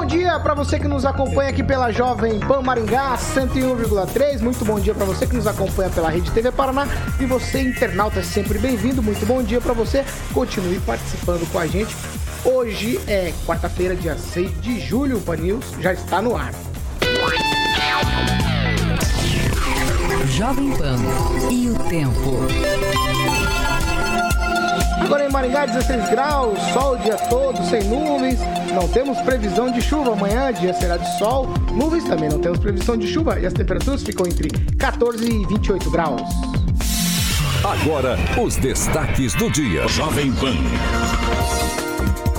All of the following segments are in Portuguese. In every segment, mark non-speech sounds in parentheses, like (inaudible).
Bom dia para você que nos acompanha aqui pela Jovem Pan Maringá 101,3. Muito bom dia para você que nos acompanha pela Rede TV Paraná e você internauta é sempre bem-vindo. Muito bom dia para você. Continue participando com a gente. Hoje é quarta-feira, dia 6 de julho. O Pan News já está no ar. Jovem Pan e o tempo. Agora em Maringá, 16 graus, sol o dia todo, sem nuvens. Não temos previsão de chuva. Amanhã, dia será de sol. Nuvens também não temos previsão de chuva. E as temperaturas ficam entre 14 e 28 graus. Agora, os destaques do dia. Jovem Pan.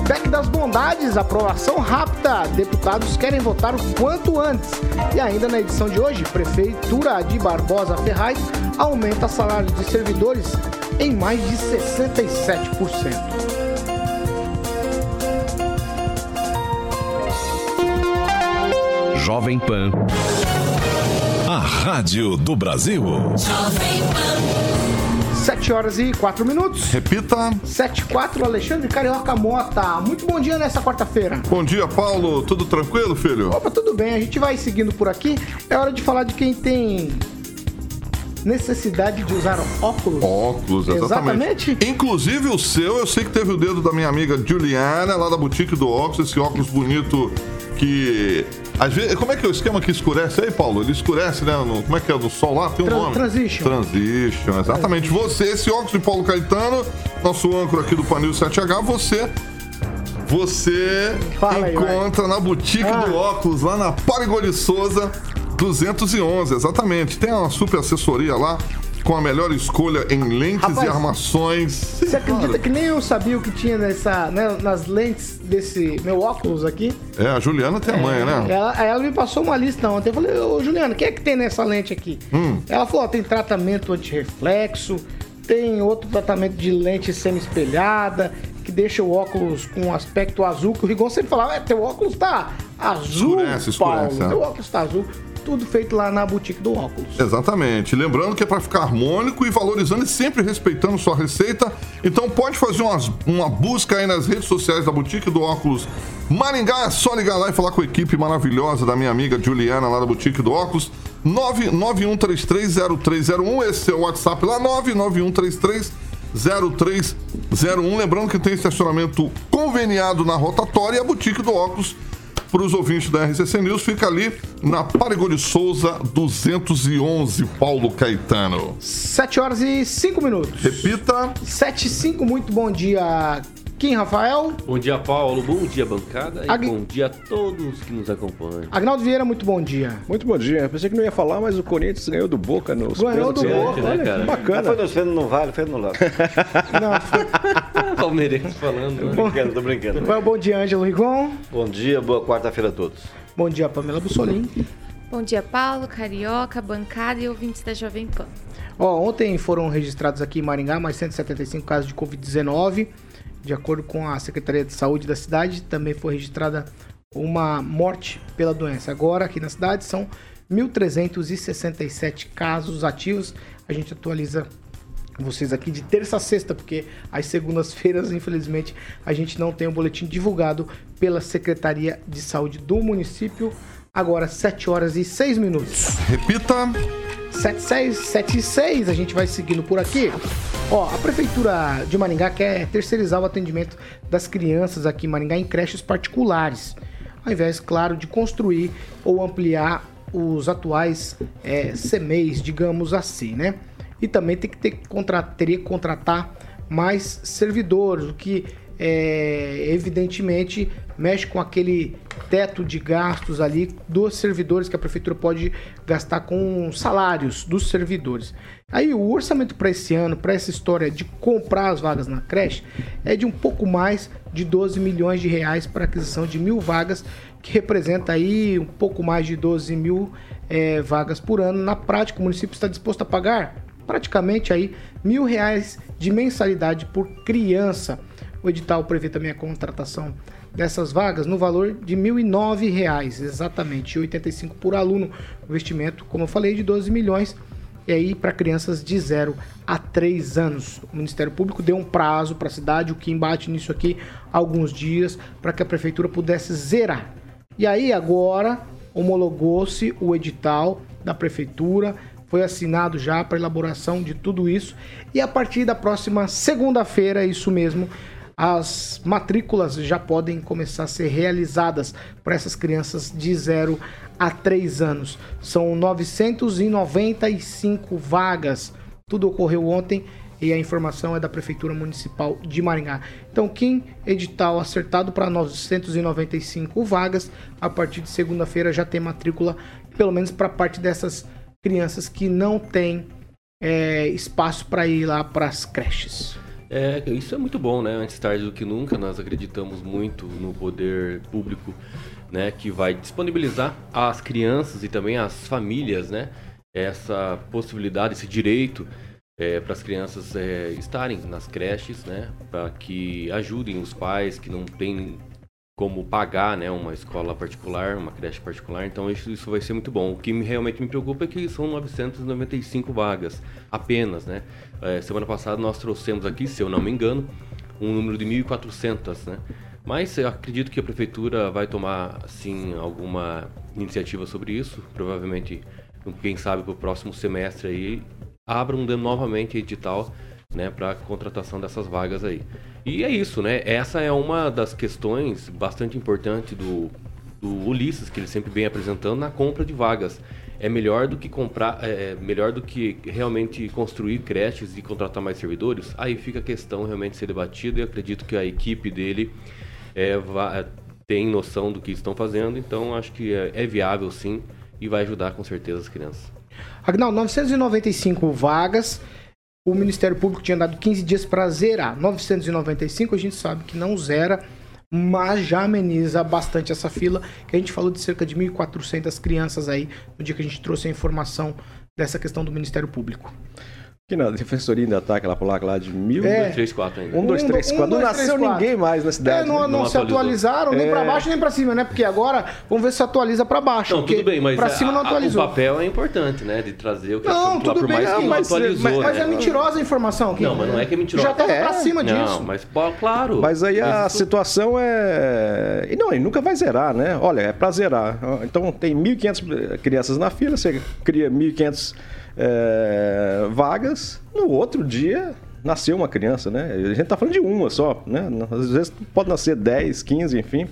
PEC das Bondades, aprovação rápida. Deputados querem votar o quanto antes. E ainda na edição de hoje, Prefeitura de Barbosa Ferraz aumenta salário de servidores em mais de 67%. Jovem Pan. A Rádio do Brasil. Jovem Pan. 7 horas e 4 minutos. Repita. 7 e 4, Alexandre Carioca Mota. Muito bom dia nessa quarta-feira. Bom dia, Paulo. Tudo tranquilo, filho? Opa, tudo bem. A gente vai seguindo por aqui. É hora de falar de quem tem necessidade de usar óculos. Óculos, exatamente. Exatamente. Inclusive o seu, eu sei que teve o dedo da minha amiga Juliana, lá da boutique do óculos, esse óculos bonito que. Vezes, como é que é o esquema que escurece aí, Paulo? Ele escurece, né? No, como é que é? Do sol lá? Tem um Tran- nome. transition. Transition, exatamente. Você, esse óculos de Paulo Caetano, nosso âncora aqui do Panil 7H, você. Você Fala aí, encontra na boutique Ah. do óculos, lá na Parigoli Souza 211, exatamente. Tem uma super assessoria lá com a melhor escolha em lentes Rapaz, e armações. Você acredita que nem eu sabia o que tinha nessa, né, nas lentes desse meu óculos aqui? É, a Juliana tem a manha, né? Ela, ela me passou uma lista ontem. Eu falei, ô Juliana, o que é que tem nessa lente aqui? Hum. Ela falou, ó, tem tratamento antirreflexo, tem outro tratamento de lente semi-espelhada, que deixa o óculos com um aspecto azul, que o Rigon sempre falava, é, teu óculos tá azul, Escurece, Paulo. escurece, é. Teu óculos tá azul. Tudo feito lá na boutique do óculos. Exatamente. Lembrando que é para ficar harmônico e valorizando e sempre respeitando sua receita. Então pode fazer umas- uma busca aí nas redes sociais da Boutique do Óculos Maringá. É só ligar lá e falar com a equipe maravilhosa da minha amiga Juliana lá da Boutique do Óculos. 991330301. Esse é o WhatsApp lá, 991330301. Lembrando que tem estacionamento conveniado na rotatória e a Boutique do Óculos para os ouvintes da RCC News, fica ali na Parigoli Souza 211, Paulo Caetano. 7 horas e 5 minutos. Repita. 7 e 5, muito bom dia, Kim Rafael. Bom dia, Paulo. Bom dia, bancada. E Agui- bom dia a todos que nos acompanham. Agnaldo Vieira, muito bom dia. Muito bom dia. Pensei que não ia falar, mas o Corinthians ganhou do Boca nos Ganhou do. Boca, né, cara? bacana. foi nos feitos no vale, foi no lado. (laughs) Não, (laughs) Palmeirense falando. né? brincando, tô brincando. foi um bom dia, Ângelo Rigon. Bom dia, boa quarta-feira a todos. Bom dia, Pamela Bussolim. Bom dia, Paulo, Carioca, bancada e ouvintes da Jovem Pan. Ó, ontem foram registrados aqui em Maringá mais 175 casos de Covid-19. De acordo com a Secretaria de Saúde da cidade, também foi registrada uma morte pela doença. Agora, aqui na cidade, são 1.367 casos ativos. A gente atualiza vocês aqui de terça a sexta, porque às segundas-feiras, (laughs) infelizmente, a gente não tem o boletim divulgado pela Secretaria de Saúde do município. Agora, 7 horas e 6 minutos. Repita. 76, 76, a gente vai seguindo por aqui. Ó, a prefeitura de Maringá quer terceirizar o atendimento das crianças aqui em Maringá em creches particulares, ao invés, claro, de construir ou ampliar os atuais é, CMEs, digamos assim, né? E também tem que ter, contra, teria que contratar mais servidores, o que é, evidentemente, mexe com aquele teto de gastos ali dos servidores que a prefeitura pode gastar com salários dos servidores. Aí o orçamento para esse ano, para essa história de comprar as vagas na creche, é de um pouco mais de 12 milhões de reais para aquisição de mil vagas, que representa aí um pouco mais de 12 mil é, vagas por ano. Na prática, o município está disposto a pagar praticamente aí mil reais de mensalidade por criança. O edital prevê também a contratação dessas vagas no valor de R$ 1.009, exatamente, R$ 85 por aluno. Investimento, como eu falei, de 12 milhões e aí para crianças de 0 a 3 anos. O Ministério Público deu um prazo para a cidade, o que embate nisso aqui alguns dias, para que a prefeitura pudesse zerar. E aí agora homologou-se o edital da prefeitura, foi assinado já para elaboração de tudo isso e a partir da próxima segunda-feira, isso mesmo, as matrículas já podem começar a ser realizadas para essas crianças de 0 a 3 anos. São 995 vagas. Tudo ocorreu ontem e a informação é da Prefeitura Municipal de Maringá. Então, quem edital acertado para 995 vagas, a partir de segunda-feira já tem matrícula, pelo menos para parte dessas crianças que não têm é, espaço para ir lá para as creches. É, isso é muito bom, né? Antes tarde do que nunca, nós acreditamos muito no poder público, né? Que vai disponibilizar às crianças e também às famílias, né? Essa possibilidade, esse direito é, para as crianças é, estarem nas creches, né? Para que ajudem os pais que não têm como pagar né, uma escola particular, uma creche particular, então isso, isso vai ser muito bom. O que me, realmente me preocupa é que são 995 vagas apenas, né? É, semana passada nós trouxemos aqui, se eu não me engano, um número de 1.400, né? Mas acredito que a prefeitura vai tomar, sim, alguma iniciativa sobre isso, provavelmente, quem sabe, para o próximo semestre aí, abram novamente edital né, para contratação dessas vagas aí. E é isso, né? Essa é uma das questões bastante importantes do, do Ulisses, que ele sempre vem apresentando na compra de vagas. É melhor do que comprar, é, é melhor do que realmente construir creches e contratar mais servidores? Aí fica a questão realmente ser debatida e acredito que a equipe dele é, vai, tem noção do que estão fazendo, então acho que é, é viável sim e vai ajudar com certeza as crianças. Agnaldo, 995 vagas o Ministério Público tinha dado 15 dias para zerar. 995 a gente sabe que não zera, mas já ameniza bastante essa fila, que a gente falou de cerca de 1.400 crianças aí no dia que a gente trouxe a informação dessa questão do Ministério Público. Que na defensoria ainda tá aquela placa lá de mil. É. 1, 2, 3, 4 ainda. 1, 2, 3, 4. Não nasceu ninguém mais na cidade. É, não, né? não, Não se atualizaram nem É. pra baixo nem pra cima, né? Porque agora vamos ver se atualiza pra baixo. Não, tudo bem, mas pra a- cima não atualizou. o papel é importante, né? De trazer o que Não, por tudo bem, mais que não, não mas- atualizou, mas, mas né? é mentirosa a informação aqui. Não, mas não é que é mentirosa. Já tava É. pra cima Não, disso. mas pô, claro. Mas aí a isso- situação é. E não, ele nunca vai zerar, né? Olha, é pra zerar. Então tem 1.500 crianças na fila, você cria 1.500 é, vagas, no outro dia nasceu uma criança, né? A gente tá falando de uma só, né? Às vezes pode nascer 10, 15, enfim.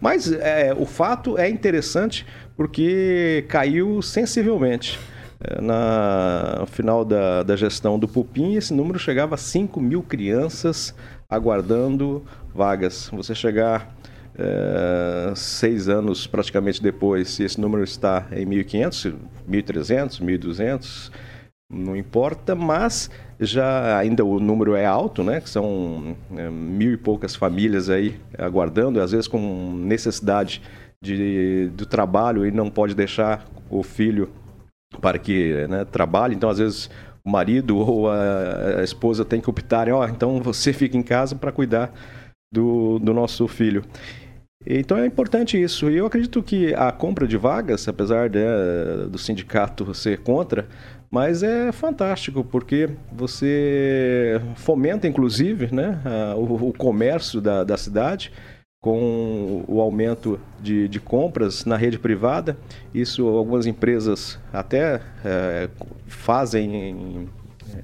Mas é, o fato é interessante porque caiu sensivelmente. É, Na, no final da, da gestão do Pupim, esse número chegava a 5 mil crianças aguardando vagas. Você chegar é, seis anos praticamente depois, se esse número está em 1.500, 1.300, 1.200, não importa, mas já ainda o número é alto, né? Que são é, mil e poucas famílias aí aguardando, às vezes com necessidade de, do trabalho e não pode deixar o filho para que né, trabalhe. Então, às vezes o marido ou a, a esposa tem que optarem, ó, então você fica em casa para cuidar do, do nosso filho. Então é importante isso. E eu acredito que a compra de vagas, apesar né, do sindicato ser contra, mas é fantástico, porque você fomenta, inclusive, né, o, o comércio da, da cidade com o aumento de, de compras na rede privada. Isso algumas empresas até eh, fazem,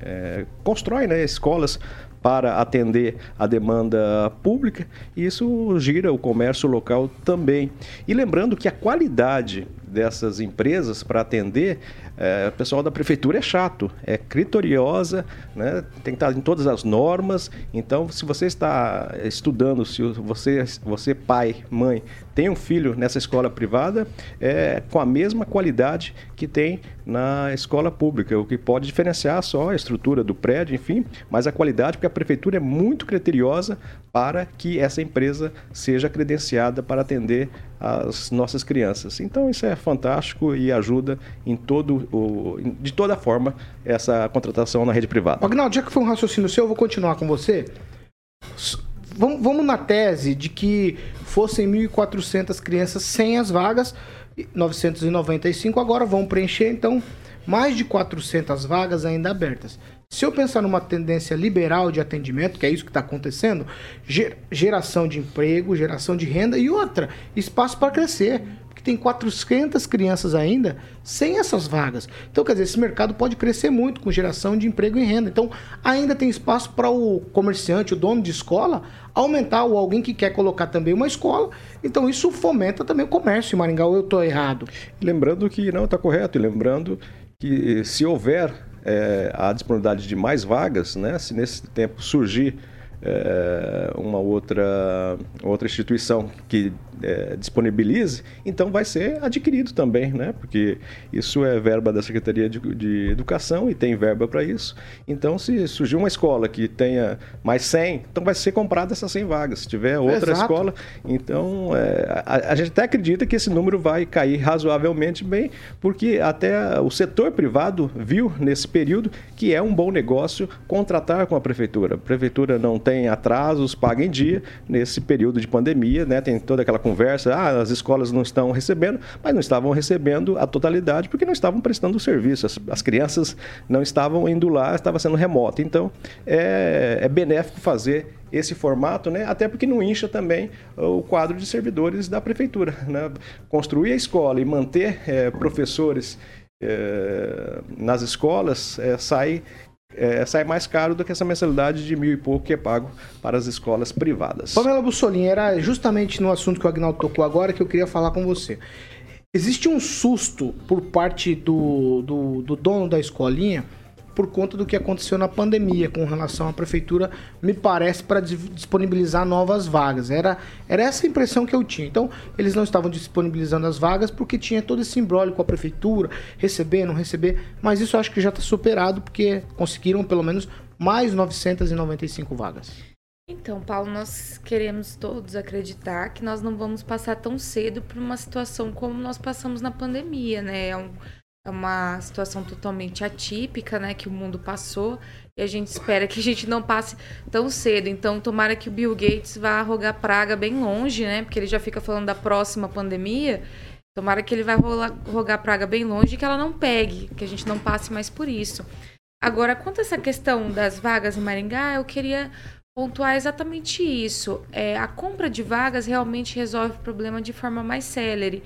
eh, constroem né, escolas para atender a demanda pública e isso gira o comércio local também. E lembrando que a qualidade dessas empresas para atender, é, o pessoal da prefeitura é chato, é criteriosa, né? tem que estar em todas as normas. Então, se você está estudando, se você, você pai, mãe, tem um filho nessa escola privada, é com a mesma qualidade que tem na escola pública, o que pode diferenciar só a estrutura do prédio, enfim, mas a qualidade, porque a prefeitura é muito criteriosa para que essa empresa seja credenciada para atender as nossas crianças. Então isso é fantástico e ajuda em todo o, de toda forma essa contratação na rede privada. Agnaldo, já que foi um raciocínio seu, eu vou continuar com você. Vamos, vamos na tese de que fossem 1.400 crianças sem as vagas, e 995 agora vão preencher, então mais de 400 vagas ainda abertas. Se eu pensar numa tendência liberal de atendimento, que é isso que está acontecendo, ge- geração de emprego, geração de renda e outra, espaço para crescer. Porque tem 400 crianças ainda sem essas vagas. Então, quer dizer, esse mercado pode crescer muito com geração de emprego e renda. Então, ainda tem espaço para o comerciante, o dono de escola, aumentar ou alguém que quer colocar também uma escola. Então, isso fomenta também o comércio em Maringá. Ou eu estou errado? Lembrando que não está correto, e lembrando que se houver eh, a disponibilidade de mais vagas, né, se nesse tempo surgir eh, uma outra, outra instituição que eh, disponibilize, então vai ser adquirido também, né, porque isso é verba da Secretaria de, de Educação e tem verba para isso. Então, se surgir uma escola que tenha mais 100, então vai ser comprada essas 100 vagas. Se tiver outra Exato. escola, então eh, a, a gente até acredita que esse número vai cair razoavelmente bem, porque até o setor privado viu nesse período que é um bom negócio contratar com a prefeitura. A prefeitura não tem atrasos, paga em dia nesse período de pandemia, né? Tem toda aquela conversa, ah, as escolas não estão recebendo, mas não estavam recebendo a totalidade porque não estavam prestando o serviço. As, as crianças não estavam indo lá, estava sendo remoto. Então, é, é benéfico fazer esse formato, né? até porque não incha também o quadro de servidores da prefeitura. Né? Construir a escola e manter eh, professores eh, nas escolas eh, sai, eh, sai mais caro do que essa mensalidade de mil e pouco que é pago para as escolas privadas. Pamela Bussolini, era justamente no assunto que o Agnaldo tocou agora que eu queria falar com você. Existe um susto por parte do, do, do dono da escolinha por conta do que aconteceu na pandemia com relação à prefeitura, me parece, para dis- disponibilizar novas vagas. Era, era essa a impressão que eu tinha. Então, eles não estavam disponibilizando as vagas porque tinha todo esse imbróglio com a prefeitura, receber, não receber, mas isso acho que já está superado porque conseguiram pelo menos mais 995 vagas. Então, Paulo, nós queremos todos acreditar que nós não vamos passar tão cedo por uma situação como nós passamos na pandemia, né? É, um- é uma situação totalmente atípica, né? Que o mundo passou e a gente espera que a gente não passe tão cedo. Então, tomara que o Bill Gates vá rogar praga bem longe, né? Porque ele já fica falando da próxima pandemia. Tomara que ele rolar- rogar praga bem longe e que ela não pegue, que a gente não passe mais por isso. Agora, quanto a essa questão das vagas em Maringá, eu queria pontuar exatamente isso. É, a compra de vagas realmente resolve o problema de forma mais célere.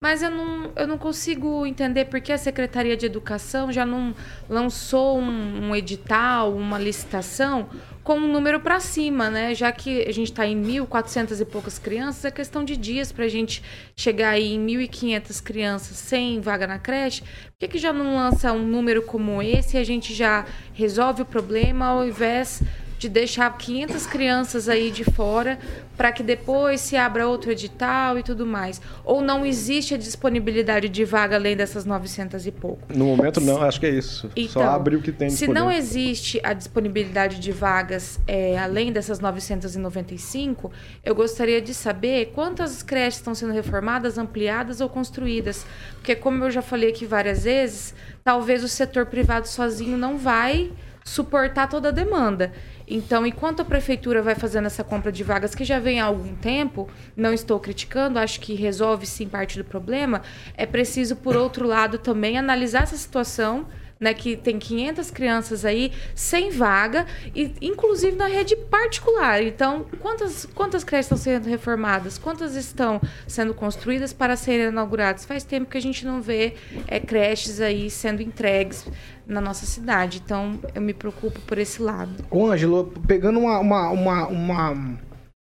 Mas eu não, eu não consigo entender por que a Secretaria de Educação já não lançou um, um edital, uma licitação com um número para cima, né? Já que a gente está em 1.400 e poucas crianças, é questão de dias para a gente chegar aí em 1.500 crianças sem vaga na creche. Por que, que já não lança um número como esse e a gente já resolve o problema ao invés de deixar 500 crianças aí de fora para que depois se abra outro edital e tudo mais? Ou não existe a disponibilidade de vaga além dessas 900 e pouco? No momento não, acho que é isso. Só Então, abre o que tem Se não existe a disponibilidade de vagas é, além dessas 995, eu gostaria de saber quantas creches estão sendo reformadas, ampliadas ou construídas. Porque, como eu já falei aqui várias vezes, talvez o setor privado sozinho não vai suportar toda a demanda. Então, enquanto a prefeitura vai fazendo essa compra de vagas, que já vem há algum tempo, não estou criticando, acho que resolve sim parte do problema, é preciso, por outro lado, também analisar essa situação né, que tem 500 crianças aí sem vaga, e inclusive na rede particular. Então, quantas, quantas creches estão sendo reformadas? Quantas estão sendo construídas para serem inauguradas? Faz tempo que a gente não vê é, creches aí sendo entregues na nossa cidade. Então, eu me preocupo por esse lado. Ô, Ângelo, pegando uma, uma, uma, uma-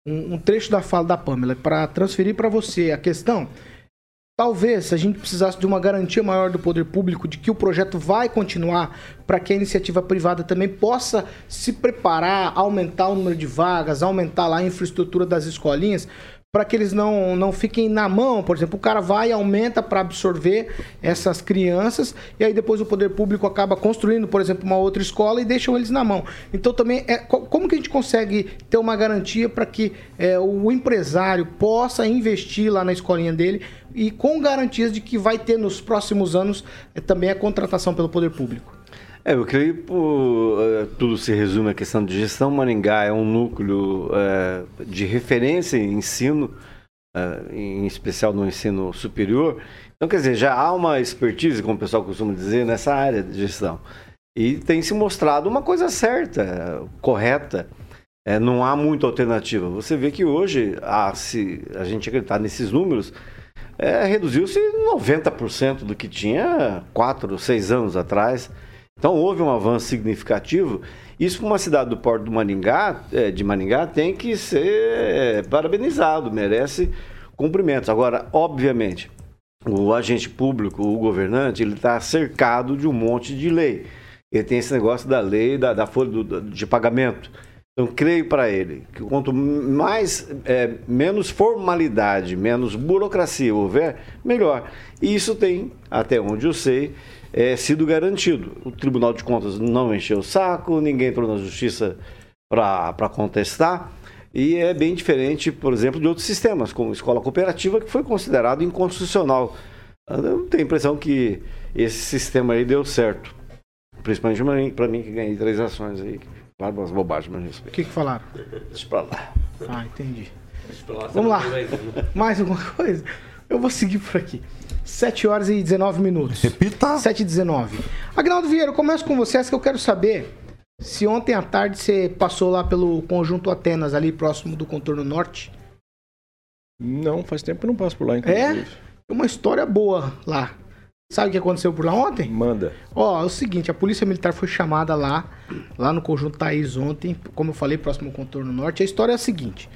um, um trecho da fala da Pamela para transferir para você a questão. Talvez se a gente precisasse de uma garantia maior do poder público de que o projeto vai continuar para que a iniciativa privada também possa se preparar, aumentar o número de vagas, aumentar lá a infraestrutura das escolinhas, para que eles não, não fiquem na mão. Por exemplo, o cara vai e aumenta para absorver essas crianças e aí depois o poder público acaba construindo, por exemplo, uma outra escola e deixam eles na mão. Então também é co- como que a gente consegue ter uma garantia para que é, o empresário possa investir lá na escolinha dele e com garantias de que vai ter nos próximos anos é, também a contratação pelo poder público. É, eu creio que eh, tudo se resume à questão de gestão. Maringá é um núcleo eh, de referência em ensino, eh, em especial no ensino superior. Então, quer dizer, já há uma expertise, como o pessoal costuma dizer, nessa área de gestão. E tem se mostrado uma coisa certa, correta. Eh, não há muita alternativa. Você vê que hoje, a, se a gente acreditar nesses números, é, reduziu-se 90% do que tinha 4, 6 anos atrás. Então houve um avanço significativo. Isso para uma cidade do Porto do Maringá, eh, de Maringá, tem que ser eh, parabenizado, merece cumprimentos. Agora, obviamente, o agente público, o governante, ele está cercado de um monte de lei. Ele tem esse negócio da lei da, da folha do- de pagamento. Então, creio para ele que quanto mais, é, menos formalidade, menos burocracia houver, melhor. E isso tem, até onde eu sei, é, sido garantido. O Tribunal de Contas não encheu o saco, ninguém entrou na justiça para contestar. E é bem diferente, por exemplo, de outros sistemas, como escola cooperativa, que foi considerado inconstitucional. Eu tenho a impressão que esse sistema aí deu certo. Principalmente para mim, que ganhei três ações aí. Claro, umas bobagens, mas O respeito. que, que falaram? Deixa pra lá. Ah, entendi. Vamos lá. (laughs) Mais alguma coisa? Eu vou seguir por aqui. 7 horas e 19 minutos. Repita. 7 e 19. Agnaldo Vieira, eu começo com vocês que eu quero saber se ontem à tarde você passou lá pelo Conjunto Atenas, ali próximo do Contorno Norte. Não, faz tempo que eu não passo por lá, É? inclusive. Tem uma história boa lá. Sabe o que aconteceu por lá ontem? Manda. Ó, é o seguinte, a polícia militar foi chamada lá, lá no Conjunto Thaís ontem, como eu falei, próximo ao Contorno Norte. A história é a seguinte.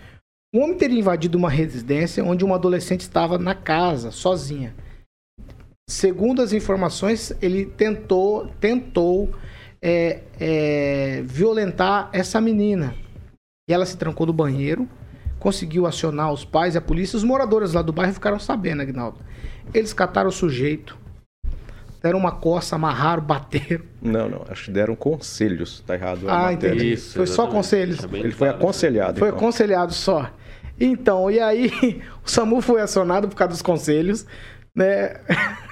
Um homem teria invadido uma residência onde uma adolescente estava na casa, sozinha. Segundo as informações, ele tentou, tentou é, é, violentar essa menina. E ela se trancou no banheiro, conseguiu acionar os pais e a polícia. Os moradores lá do bairro ficaram sabendo, Agnaldo. Eles cataram o sujeito, deram uma coça, amarraram, bateram. Não, não. Acho que deram conselhos. Tá errado. Ah, entendi. Isso, Foi só exatamente. conselhos. Tá Ele foi aconselhado. Foi então. aconselhado só. Então, e aí, (laughs) o SAMU foi acionado por causa dos conselhos, né?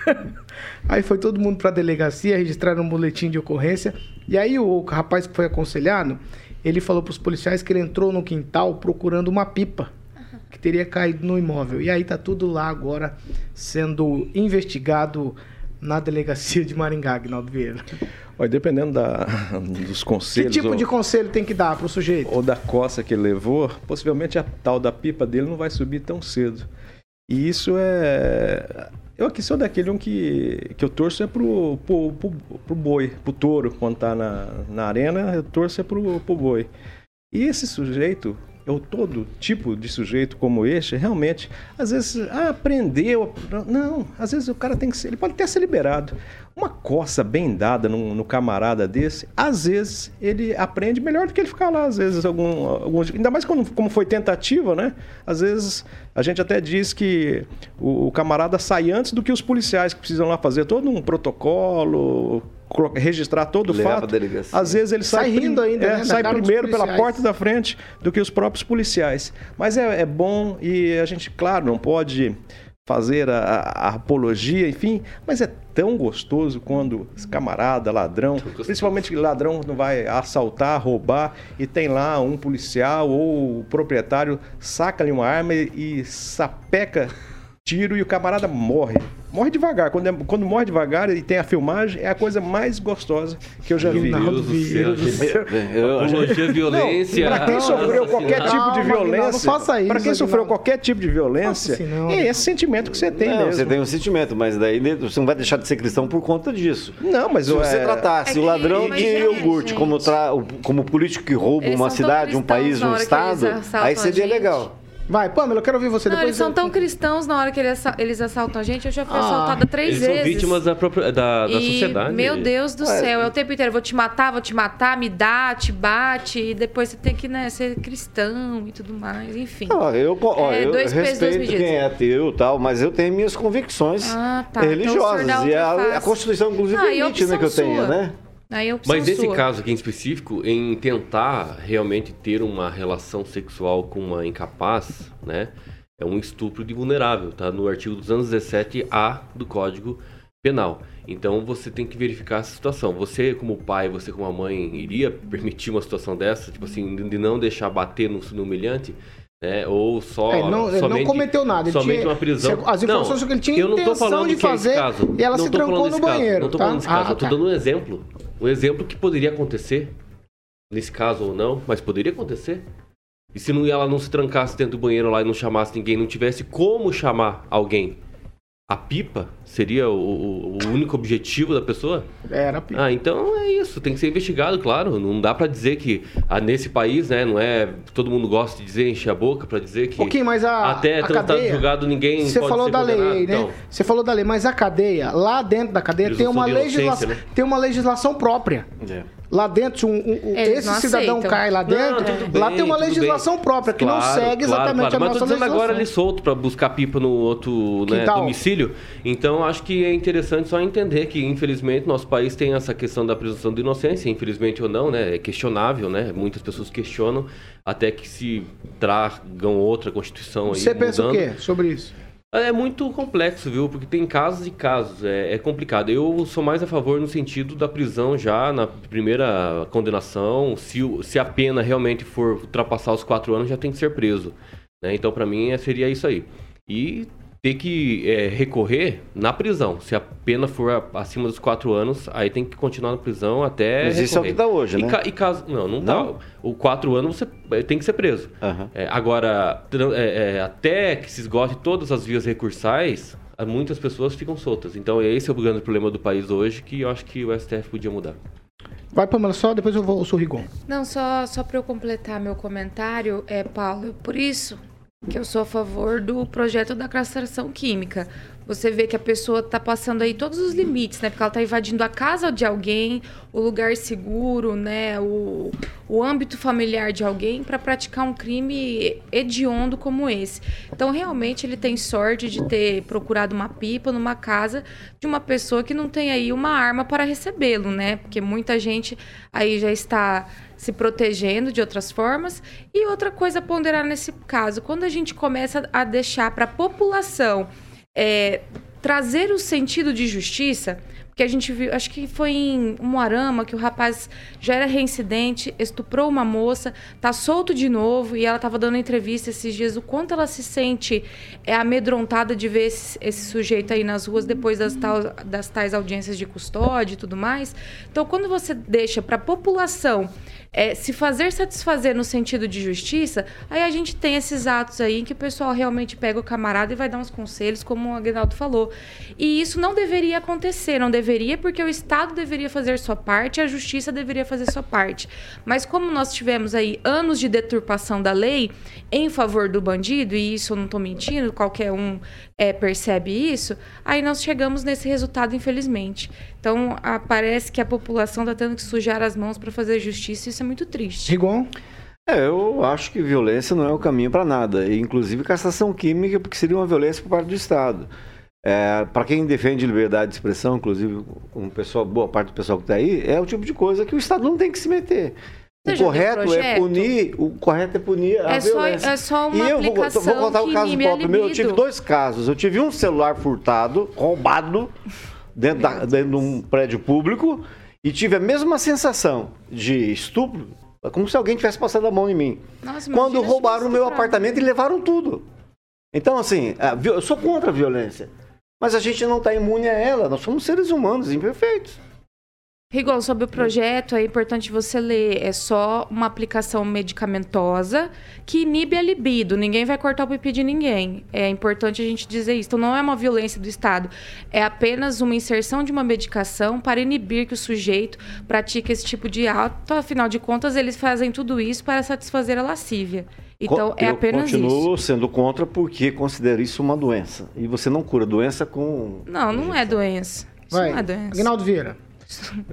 (laughs) aí foi todo mundo pra delegacia, registraram um boletim de ocorrência. E aí o rapaz que foi aconselhado, ele falou pros policiais que ele entrou no quintal procurando uma pipa que teria caído no imóvel. E aí tá tudo lá agora sendo investigado na delegacia de Maringá, Agnaldo Vieira. Olha, dependendo da, dos Que conselhos. tipo ou, de conselho tem que dar pro sujeito? ou da coça que ele levou, possivelmente a tal da pipa dele não vai subir tão cedo. E isso é. Eu aqui sou daquele um que, que eu torço é pro, pro, pro, pro boi, pro touro, quando tá na, na arena, eu torço é pro, pro boi. E esse sujeito, ou todo tipo de sujeito como este, realmente, às vezes, ah, aprendeu. Não, às vezes o cara tem que ser. Ele pode até ser liberado. Uma coça bem dada no, no camarada desse, às vezes ele aprende melhor do que ele ficar lá, às vezes, algum, alguns. Ainda mais quando, como foi tentativa, né? Às vezes a gente até diz que o, o camarada sai antes do que os policiais que precisam lá fazer todo um protocolo, colo- registrar todo o fato. Às vezes ele sai, Sai rindo ainda, é, né? Sai primeiro pela porta da frente do que os próprios policiais. Mas é, é bom e a gente, claro, não pode fazer a, a- a apologia, enfim, mas é tão gostoso quando esse camarada, ladrão, principalmente que ladrão não vai assaltar, roubar e tem lá um policial ou o proprietário saca-lhe uma arma e, e sapeca tiro e o camarada morre. Morre devagar. Quando, é- quando morre devagar e tem a filmagem, é a coisa mais gostosa que eu já vi. Deus do céu, do céu. Eu, Apologia, violência. Para quem sofreu qualquer tipo de violência, não faça isso, para quem sofreu qualquer tipo de violência, é esse sentimento que você tem não, mesmo. você tem um sentimento, mas daí você não vai deixar de ser cristão por conta disso. Não, mas Se você é, tratasse É o ladrão de gente, iogurte como, tra... como político que rouba Eles uma cidade, um país, um estado, aí seria gente. legal. Vai, Pamela, eu quero ouvir você Não, depois. eles são eu- tão cristãos na hora que eles assa- eles assaltam a gente. Eu já fui Ah, assaltada três Eles vezes. são vítimas da, própria, da, da E, sociedade. Meu Deus do céu, é o tempo inteiro. Vou te matar, vou te matar, me dá, te bate. E depois você tem que né, ser cristão e tudo mais. Enfim. Eu, ó, É, eu dois pesos, respeito medidas. quem é ateu e tal, mas eu tenho minhas convicções Ah, tá. Então, religiosas. dá e a, a. Constituição, inclusive, Ah, e a permite né, que eu opção tenha, sua. né? Aí é opção Mas nesse sua. caso aqui em específico, em tentar realmente ter uma relação sexual com uma incapaz, né? É um estupro de vulnerável, tá? No artigo 217A do Código Penal. Então você tem que verificar essa situação. Você, como pai, você como a mãe, iria permitir uma situação dessa? Tipo assim, de não deixar bater no, no humilhante? Né? Ou só. É, ele não, ele não somente- cometeu nada. Ele somente tinha, uma prisão. As informações são que ele tinha eu não tô intenção falando de que é esse fazer caso. e ela Não se trancou no caso. banheiro. Não tô tá? falando desse caso, Ah, eu tô tá. dando um exemplo. Um exemplo que poderia acontecer, nesse caso ou não, mas poderia acontecer. E se não, ela não se trancasse dentro do banheiro lá e não chamasse ninguém, não tivesse como chamar alguém, a pipa seria o, o- único objetivo da pessoa? Era pior. Ah, então é isso, tem que ser investigado, claro. Não dá pra dizer que ah, nesse país, né, não é. Todo mundo gosta de dizer, encher a boca pra dizer que. Um pouquinho, mas a, até a tratar cadeia... julgado ninguém Você falou ser da lei, condenado, né? então. Você falou da lei, mas a cadeia, lá dentro da cadeia, tem uma, legislação, né? tem uma legislação própria. É. Lá dentro, um, um- esse não cidadão aceitam. cai lá Não, dentro, lá bem, tem uma legislação bem. própria que não Claro, segue claro, exatamente claro. a Mas nossa tô dizendo legislação. agora ele solto pra buscar pipa no outro né, domicílio. Então acho que é interessante só entender que, infelizmente, nosso país tem essa questão da presunção de inocência, infelizmente ou não, né? É questionável, né? Muitas pessoas questionam até que se tragam outra constituição aí. Você pensa o quê sobre isso? É muito complexo, viu? Porque tem casos e casos, é, é complicado. Eu sou mais a favor no sentido da prisão já na primeira condenação. Se, se a pena realmente for ultrapassar os quatro anos, já tem que ser preso. né? Então, pra mim, é- seria isso aí. E ter que é, recorrer na prisão. Se a pena for acima dos quatro anos, aí tem que continuar na prisão até. Mas isso é o que recorrer. tá hoje, E né? ca- E caso. Não, não, Não? tá. O quatro anos você é, tem que ser preso. Aham. É, agora, é, é, até que se esgote todas as vias recursais, muitas pessoas ficam soltas. Então, esse é o grande problema do país hoje, que eu acho que o STF podia mudar. Vai, Pamela, só depois eu vou o Rigon. Não, só, só para eu completar meu comentário, é, Paulo, é por isso que eu sou a favor do projeto da castração química. Você vê que a pessoa está passando aí todos os limites, né? Porque ela está invadindo a casa de alguém, o lugar seguro, né? O, o âmbito familiar de alguém para praticar um crime hediondo como esse. Então, realmente, ele tem sorte de ter procurado uma pipa numa casa de uma pessoa que não tem aí uma arma para recebê-lo, né? Porque muita gente aí já está se protegendo de outras formas. E outra coisa a ponderar nesse caso, quando a gente começa a deixar para a população é, trazer o sentido de justiça, porque a gente viu, acho que foi em Moarama que o rapaz já era reincidente, estuprou uma moça, tá solto de novo e ela tava dando entrevista esses dias o quanto ela se sente é, amedrontada de ver esse, esse sujeito aí nas ruas depois das, tal, das tais audiências de custódia e tudo mais. Então, quando você deixa para a população é, se fazer satisfazer no sentido de justiça, aí a gente tem esses atos aí em que o pessoal realmente pega o camarada e vai dar uns conselhos, como o Aguinaldo falou. E isso não deveria acontecer, não deveria, porque o Estado deveria fazer sua parte, a justiça deveria fazer sua parte. Mas como nós tivemos aí anos de deturpação da lei em favor do bandido, e isso eu não estou mentindo, qualquer um é, percebe isso, aí nós chegamos nesse resultado, infelizmente. Então, ah, parece que a população está tendo que sujar as mãos para fazer justiça, e isso é muito triste. Rigon? É, eu acho que violência não é o caminho para nada. E, inclusive castração química, porque seria uma violência por parte do Estado. É, para quem defende liberdade de expressão, inclusive um pessoal, boa parte do pessoal que está aí, é o tipo de coisa que o Estado não tem que se meter. O correto é punir, o correto é punir a É só, violência. é só uma e eu vou, vou contar o caso próprio meu. Eu tive dois casos. Eu tive um celular furtado, roubado, dentro, da- dentro de um prédio público, e tive a mesma sensação de estupro, como se alguém tivesse passado a mão em mim. Nossa, Quando roubaram o meu apartamento e levaram tudo. Então, assim, eu sou contra a violência. Mas a gente não está imune a ela. Nós somos seres humanos imperfeitos. Rigon, sobre o projeto, é importante você ler. É só uma aplicação medicamentosa que inibe a libido. Ninguém vai cortar o pipi de ninguém. É importante a gente dizer isso. Então, não é uma violência do Estado. É apenas uma inserção de uma medicação para inibir que o sujeito pratique esse tipo de ato. Afinal de contas, eles fazem tudo isso para satisfazer a lascívia. Então, é eu apenas continuo isso. sendo contra porque considero isso uma doença. E você não cura doença com. Não, não é doença. Isso Vai, não é doença. Aguinaldo Vieira.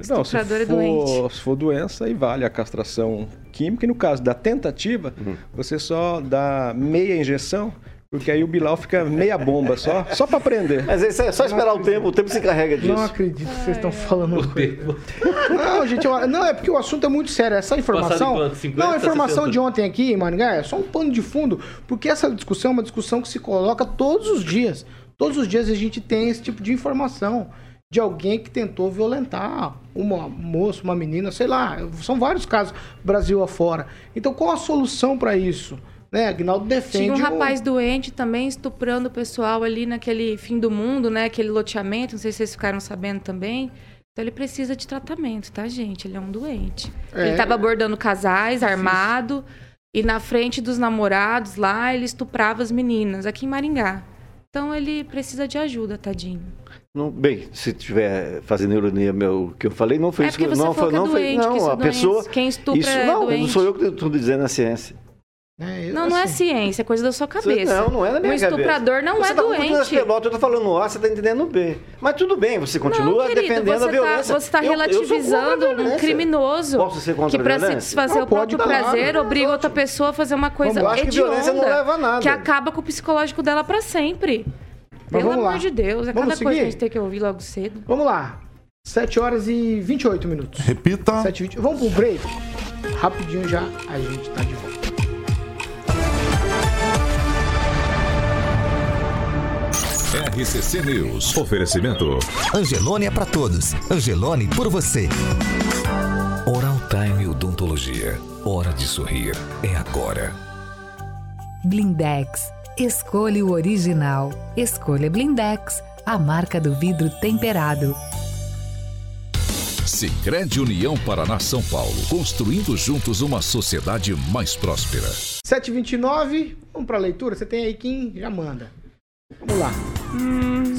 Não, se é for, doente. se for doença, aí vale a castração química. E no caso da tentativa, Uhum. você só dá meia injeção, porque aí o Bilal fica meia bomba só, só para aprender. Mas isso é só esperar o tempo, o tempo se encarrega disso. Não acredito que vocês estão falando. Não, gente, eu- não, é porque o assunto é muito sério. Essa informação. Quanto? 50, não, a informação 60? de ontem aqui em Maringá é só um pano de fundo, porque essa discussão é uma discussão que se coloca todos os dias. Todos os dias a gente tem esse tipo de informação de alguém que tentou violentar uma moça, uma menina, sei lá. São vários casos Brasil afora. Então, qual a solução para isso? Né, Agnaldo defende. Tinha um o- rapaz doente também estuprando o pessoal ali naquele fim do mundo, né? Aquele loteamento, não sei se vocês ficaram sabendo também. Então ele precisa de tratamento, tá, gente? Ele é um doente. É. Ele tava abordando casais, armado, e na frente dos namorados lá, ele estuprava as meninas, aqui em Maringá. Então ele precisa de ajuda, tadinho. Não, bem, se tiver fazendo ironia meu que eu falei, não foi É isso que não foi, que é não foi, doente, que não, isso é a pessoa doença. Quem estupra isso é não, não doente. sou eu que estou dizendo a ciência. É, Não, não é assim, ciência, é coisa da sua cabeça. Não, não é da minha Um estuprador cabeça. não você é tá doente. pelotas, eu tô falando A, você tá entendendo B. Mas tudo bem, você continua não, querido, defendendo você a violência. Tá, você está Eu- eu relativizando um criminoso Posso ser contra que para satisfazer Não, o próprio prazer obriga outra pessoa a fazer uma coisa Eu acho que hedionda, violência não leva a nada. que acaba com o psicológico dela para sempre. Pelo vamos amor lá. de Deus, é Vamos cada coisa que a seguir? gente tem que ouvir logo cedo. Vamos lá. 7 horas e 28 minutos. Repita. 7 e 20. Vamos pro break? Rapidinho já a gente tá de volta. RCC News. Oferecimento. Angelone é pra todos. Angelone por você. Oral Time Odontologia. Hora de sorrir. É agora. Blindex. Escolha o original. Escolha Blindex, a marca do vidro temperado. Sicredi União Paraná São Paulo. Construindo juntos uma sociedade mais próspera. 7h29. Vamos pra leitura? Você tem aí quem já manda. Vamos lá.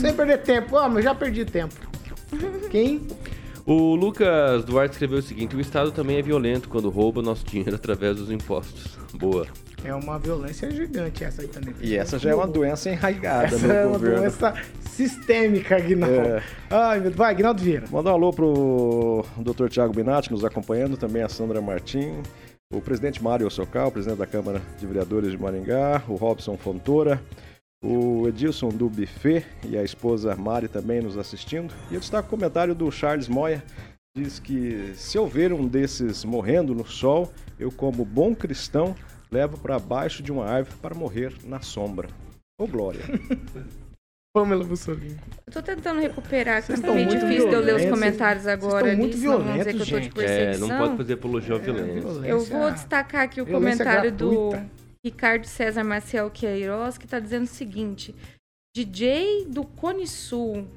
Sem perder tempo. Ah, mas já perdi tempo. Quem? O Lucas Duarte escreveu o seguinte: o Estado também é violento quando rouba nosso dinheiro através dos impostos. Boa. É uma violência gigante essa aí também. E essa já é uma doença enraigada Essa no é uma governo. doença sistêmica, Aguinaldo. É. Ai, meu... Vai, Aguinaldo Vieira. Mandar um alô pro Dr. Tiago Binatti nos acompanhando, também a Sandra Martim, o presidente Mário Socal, o presidente da Câmara de Vereadores de Maringá, o Robson Fontoura, o Edilson do Buffet e a esposa Mari também nos assistindo. E eu destaco o comentário do Charles Moya, diz que se eu ver um desses morrendo no sol, eu como bom cristão levo para baixo de uma árvore para morrer na sombra. Ô glória! (laughs) Pamela Bussolini. Eu tô tentando recuperar, que Vocês tá meio muito difícil de eu ler os comentários vocês agora. estão muito violentos, tô de gente. É, não pode fazer apologia à violência. Eu vou destacar aqui o violência comentário do gratuita. Ricardo César Maciel Queiroz, que está dizendo o seguinte: DJ do Cone Sul.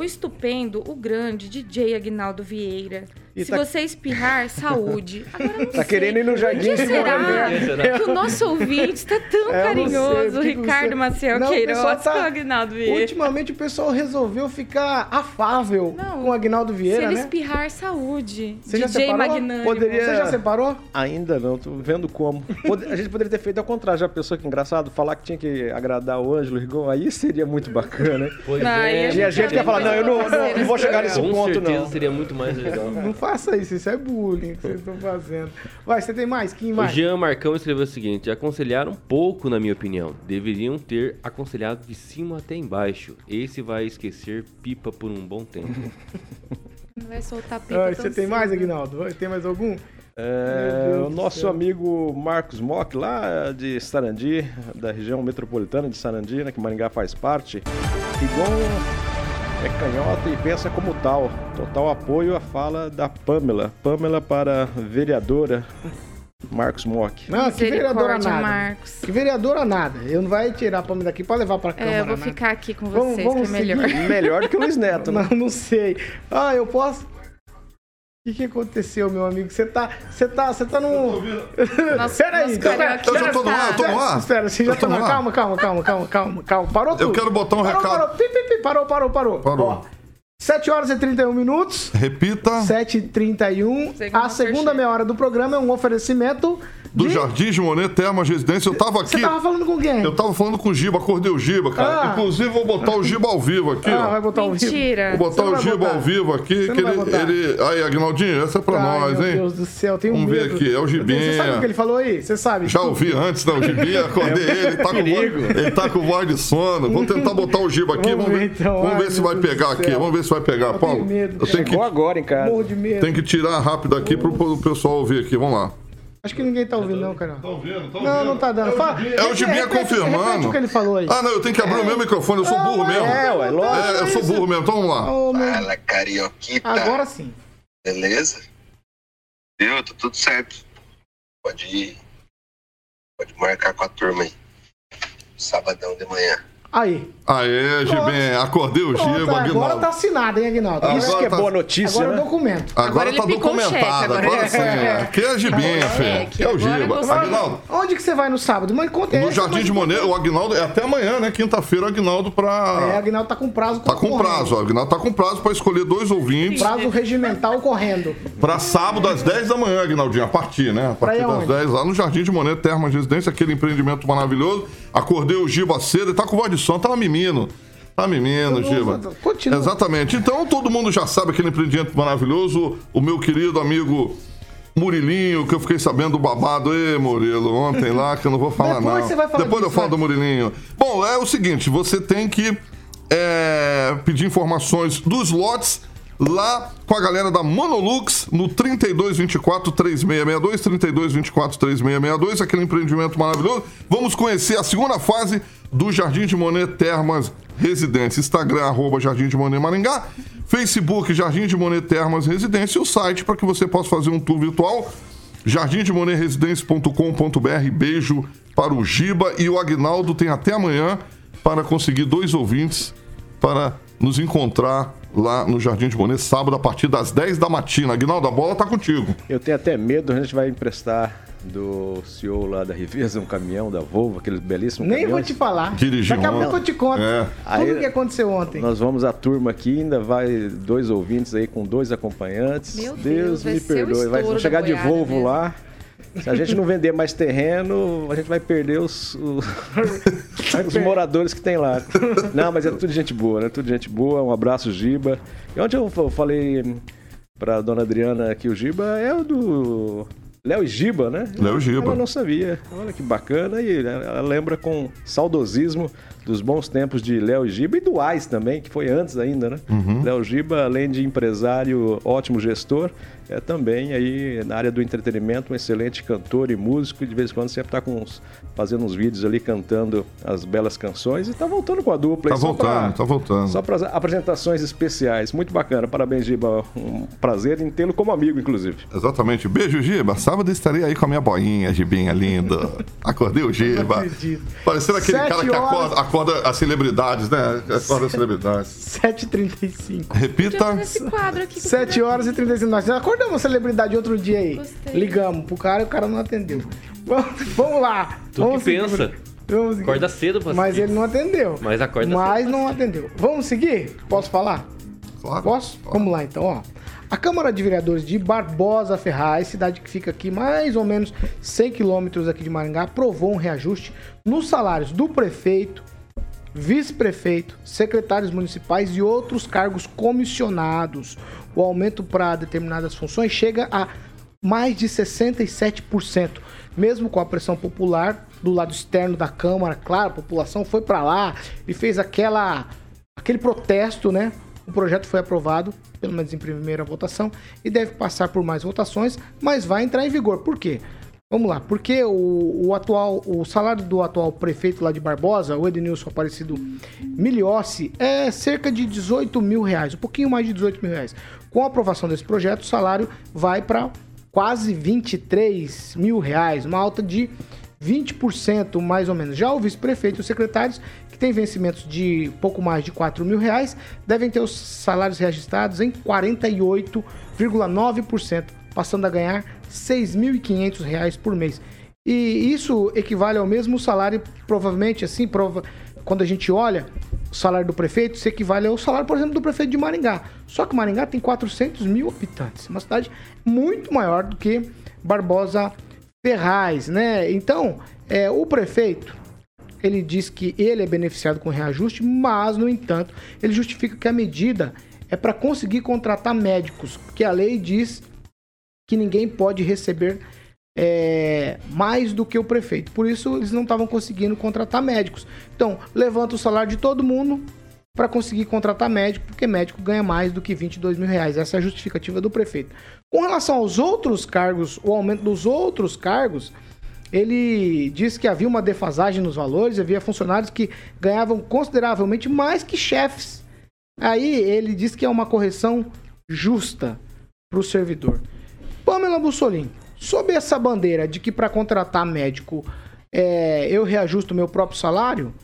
O estupendo, o grande DJ Agnaldo Vieira. E Se tá- você espirrar, (laughs) saúde. Agora não Tá sei. querendo ir no jardim Por que de será Moreira. que o nosso ouvinte está tão É, sei, carinhoso, que Ricardo você- Maciel Não, o Queiroz, tá- com o Agnaldo Vieira? Ultimamente o pessoal resolveu ficar afável Não, com o Agnaldo Se Vieira, ele né? espirrar, saúde. Você já DJ separou? Magnânimo. Poderia- Você já separou? Ainda não, tô vendo como. A gente poderia ter feito ao contrário, já pensou que engraçado? Falar que tinha que agradar o Ângelo Rigon, aí seria muito bacana, né? Pois Não, aí a E a gente quer falar, não, eu não, não- não vou chegar nesse Com ponto, certeza não. seria muito mais legal. (laughs) Não faça isso, isso é bullying que vocês estão fazendo. Vai, você tem mais? Quem O mais? Jean Marcão escreveu o seguinte: aconselharam pouco, na minha opinião. Deveriam ter aconselhado de cima até embaixo. Esse vai esquecer pipa por um bom tempo. (laughs) Não vai soltar pipa tão você tem mais, cedo. Aguinaldo? Vai, Tem mais algum? É, o nosso céu. amigo Marcos Mock, lá de Sarandi, da região metropolitana de Sarandi, né, que Maringá faz parte, Rigon é canhota e pensa como tal. Total apoio à fala da Pamela. Pamela para vereadora Marcos Mock. Não, que vereadora nada. Marcos. Que vereadora nada. Eu não vai tirar a Pamela daqui pra levar pra Câmara, É, eu vou né? ficar aqui com Vamos- vocês, vamos que é melhor. seguir. Melhor do que o Luiz Neto, né? (laughs) Não, não sei. Ah, eu posso... O que, que aconteceu, meu amigo? Você tá. Você tá. Você tá no. (laughs) Nossa, Peraí, então, Eu já tô no ar, eu tô no ar. Espera, você já tá no ar. Calma, calma, calma, calma, calma, calma. Parou tudo. Eu quero botar um parou, recado. Parou, pi, pi, pi, parou, parou, parou. Parou. Ó, 7 horas e 31 minutos. Repita. 7h31. Segunda A segunda meia hora do programa é um oferecimento Do de... Jardim de Monet Termas Residência. Eu tava aqui. Você tava falando com quem? Eu tava falando com o Giba, acordei o Giba, cara. Ah. Inclusive, vou botar o Giba ao vivo aqui, Ah, ó. vai botar o vivo. Mentira. Vou botar Você não o Giba botar. ao vivo aqui, Você que não ele, ele. Aí, Agnaldinho, essa é pra Ai, nós, meu hein? Deus do céu, eu tenho Vamos ver medo. aqui, é o tenho- Você sabe Gibinha. o que ele falou aí? Você sabe? Já ouvi antes, né? O Gibinha, (laughs) acordei ele, ele tá, com, voz- ele tá com voz de sono. Vamos tentar botar o Giba aqui, Vamos vamos ver, ver, então. vamos ver se meu vai pegar aqui, vamos ver se vai pegar. Eu Paulo, tenho medo, eu tenho que, Chegou agora em casa. Morro de medo. tenho que tirar rápido aqui pro pessoal ouvir aqui, vamos lá. Acho que ninguém tá ouvindo, não, cara. ouvindo, tá Não, não tá dando. Fala- É o Gibinha repete- confirmando. Repete o que ele falou aí. Ah, não, eu tenho que abrir o meu microfone, eu sou burro mesmo. É, ué, lógico. É, eu sou burro mesmo, então vamos lá. Meu- Fala, carioquita. Agora sim. Beleza? Deu, tá tudo certo. Pode ir. Pode marcar com a turma aí. Sabadão de manhã. Aí. Aê, Gibinha, acordei o Giba, agora Aguinaldo. tá assinado, hein, Aguinaldo? Agora Isso que é tá- boa notícia, Agora é né? documento. Agora, Agora ele tá picou o documentado, cheque, agora, agora sim. é. Aqui é Gibinha, Agora é filho. cheque, É o agora Giba. você- Aguinaldo, Onde que você vai no sábado? Mas conta no essa, Jardim mas- de Monet, o Aguinaldo é até amanhã, né? Quinta-feira, o Aguinaldo É, pra. Aguinaldo tá com prazo Tá com correndo. prazo, o Aguinaldo tá com prazo pra escolher dois ouvintes Prazo regimental correndo. pra sábado às 10 da manhã, Aguinaldinho, a partir, né? A partir ir das aonde? 10, lá no Jardim de Monet, Termas Residência, aquele empreendimento maravilhoso. Acordei o Giba cedo, tá com voz de som, tá mimino. Tá mimino, Giba. Continua. Exatamente. Então todo mundo já sabe aquele empreendimento maravilhoso. O meu querido amigo Murilinho, que eu fiquei sabendo do babado. Ê, Murilo, ontem lá, que eu não vou falar Depois não. você vai falar Depois eu disso, falo vai. do Murilinho. Bom, é o seguinte, você tem que é, pedir informações dos lotes lá com a galera da Monolux no 3224 3662, 3224 3662, aquele empreendimento maravilhoso. Vamos conhecer a segunda fase do Jardim de Monet Termas Residência. Instagram, arroba Jardim de Monet Maringá. Facebook, Jardim de Monet Termas Residência. E o site para que você possa fazer um tour virtual, jardimdemonetresidencia.com.br. Beijo para o Giba e o Agnaldo tem até amanhã para conseguir dois ouvintes para nos encontrar lá no Jardim de Monet, sábado, a partir das 10 da matina. Aguinaldo, a bola tá contigo. Eu tenho até medo, a gente vai emprestar do CEO lá da Riveza um caminhão da Volvo, aquele belíssimo Nem caminhão. vou te falar. Dirigir Daqui a pouco eu te conto É. tudo Aí- o que aconteceu ontem. Nós vamos a turma aqui, ainda vai dois ouvintes aí com dois acompanhantes. Meu Deus, vai me ser o perdoe. Vai chegar de Volvo mesmo. lá. Se a gente não vender mais terreno, a gente vai perder os, os, os moradores que tem lá. Não, mas é tudo gente boa, né? Tudo gente boa. Um abraço, Giba. E onde eu fa- falei pra dona Adriana que o Giba é o do Léo e Giba, né? Léo Giba. Ela não sabia. Olha que bacana. E ela lembra com saudosismo dos bons tempos de Léo Giba e do Ais também, que foi antes ainda, né? Uhum. Léo Giba, além de empresário, ótimo gestor, é também aí na área do entretenimento, um excelente cantor e músico. e De vez em quando sempre está com uns- fazendo uns vídeos ali cantando as belas canções e tá voltando com a dupla. Tá pra- voltando, tá voltando. Só para apresentações especiais. Muito bacana. Parabéns, Giba. Um prazer em tê-lo como amigo, inclusive. Exatamente. Beijo, Giba. Sábado estarei aí com a minha boinha, Gibinha lindo. Acordei o Giba. Parecendo aquele Sete cara que horas. acorda, acorda as celebridades, né? Acorda as celebridades. 7h35. Repita. Esse quadro aqui. que eu 7 horas e 35. Nós acordamos a celebridade outro dia aí. Gostei. Ligamos pro cara e o cara não atendeu. Vamos, vamos lá. Tu vamos que seguir. pensa. Vamos seguir. Acorda cedo pra Mas seguir. ele não atendeu. Mas acorda Mas cedo. não atendeu. Vamos seguir? Posso falar? Claro. Posso? Vamos lá então, ó. A Câmara de Vereadores de Barbosa Ferraz, cidade que fica aqui mais ou menos 100 quilômetros aqui de Maringá, aprovou um reajuste nos salários do prefeito, vice-prefeito, secretários municipais e outros cargos comissionados. O aumento para determinadas funções chega a mais de 67%. Mesmo com a pressão popular do lado externo da Câmara, claro, a população foi para lá e fez aquela aquele protesto, né? O projeto foi aprovado, pelo menos em primeira votação, e deve passar por mais votações, mas vai entrar em vigor. Por quê? Vamos lá, porque o, o atual, o salário do atual prefeito lá de Barbosa, o Edenilson Aparecido Miliossi, é cerca de 18 mil reais, um pouquinho mais de 18 mil reais. Com a aprovação desse projeto, o salário vai para quase 23 mil reais, uma alta de 20% mais ou menos. Já o vice-prefeito e os secretários, que têm vencimentos de pouco mais de 4 mil reais, devem ter os salários registrados em 48,9%, passando a ganhar 6.500 reais por mês. E isso equivale ao mesmo salário, provavelmente, assim, prova quando a gente olha o salário do prefeito, isso equivale ao salário, por exemplo, do prefeito de Maringá. Só que Maringá tem 400 mil habitantes, uma cidade muito maior do que Barbosa Ferraz, né? Então, é, o prefeito, ele diz que ele é beneficiado com reajuste, mas, no entanto, ele justifica que a medida é para conseguir contratar médicos, porque a lei diz que ninguém pode receber é, mais do que o prefeito. Por isso, eles não estavam conseguindo contratar médicos. Então, levanta o salário de todo mundo para conseguir contratar médico, porque médico ganha mais do que 22 mil reais. Essa é a justificativa do prefeito. Com relação aos outros cargos, o aumento dos outros cargos, ele disse que havia uma defasagem nos valores, havia funcionários que ganhavam consideravelmente mais que chefes. Aí ele disse que é uma correção justa para o servidor. Pamela Bussolini, sob essa bandeira de que para contratar médico é, eu reajusto meu próprio salário,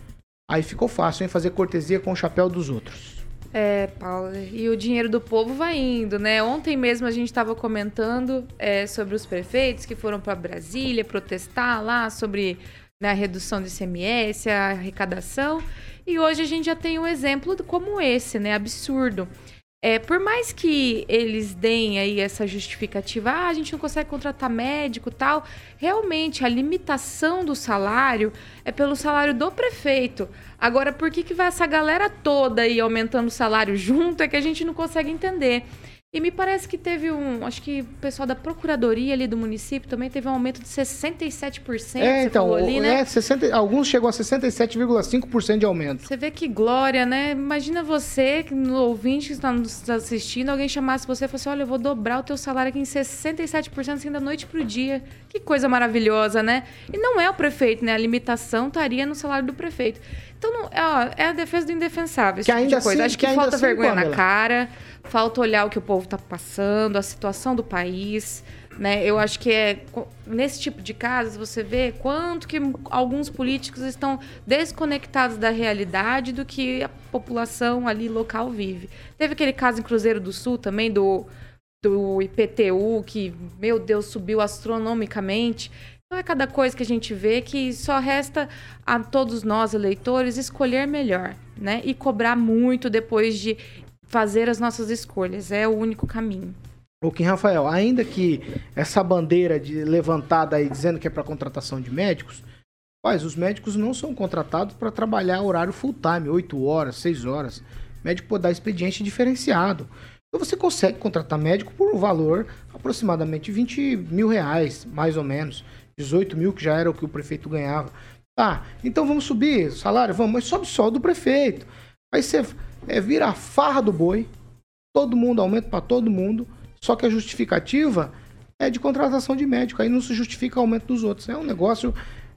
aí ficou fácil, hein? Fazer cortesia com o chapéu dos outros. É, Paulo, e o dinheiro do povo vai indo, né? Ontem mesmo a gente estava comentando é, sobre os prefeitos que foram para Brasília protestar lá sobre né, a redução do ICMS, a arrecadação. E hoje a gente já tem um exemplo como esse, né? Absurdo. É, por mais que eles deem aí essa justificativa, ah, a gente não consegue contratar médico tal, realmente a limitação do salário é pelo salário do prefeito. Agora, por que, que vai essa galera toda aí aumentando o salário junto é que a gente não consegue entender. E me parece que teve um. Acho que o pessoal da procuradoria ali do município também teve um aumento de 67%. É, então, ali, né? é, 60, alguns chegou a 67,5% de aumento. Você vê que glória, né? Imagina você, no ouvinte que está nos assistindo, alguém chamasse você e falasse: Olha, eu vou dobrar o teu salário aqui em 67%, assim, da noite pro dia. Que coisa maravilhosa, né? E não é o prefeito, né? A limitação estaria no salário do prefeito. Então, não, ó, é a defesa do indefensável. Esse Que tipo ainda de coisa. assim- Acho que que, falta assim, vergonha Pamela. na cara, falta olhar o que o povo está passando, a situação do país. Né? Eu acho que é nesse tipo de casos você vê quanto que alguns políticos estão desconectados da realidade do que a população ali local vive. Teve aquele caso em Cruzeiro do Sul também do, do IPTU que, meu Deus, subiu astronomicamente. Então é cada coisa que a gente vê que só resta a todos nós eleitores escolher melhor, né? E cobrar muito depois de fazer as nossas escolhas. É o único caminho. O Kim Rafael, ainda que essa bandeira de levantada aí dizendo que é para contratação de médicos, mas os médicos não são contratados para trabalhar horário full time, 8 horas, 6 horas. O médico pode dar expediente diferenciado. Então você consegue contratar médico por um valor aproximadamente 20 mil reais, mais ou menos. 18 mil, que já era o que o prefeito ganhava. Tá, então vamos subir o salário? Vamos, mas sobe só o do prefeito. Aí você é, vira a farra do boi, todo mundo aumenta para todo mundo, só que a justificativa é de contratação de médico, aí não se justifica o aumento dos outros. É um negócio,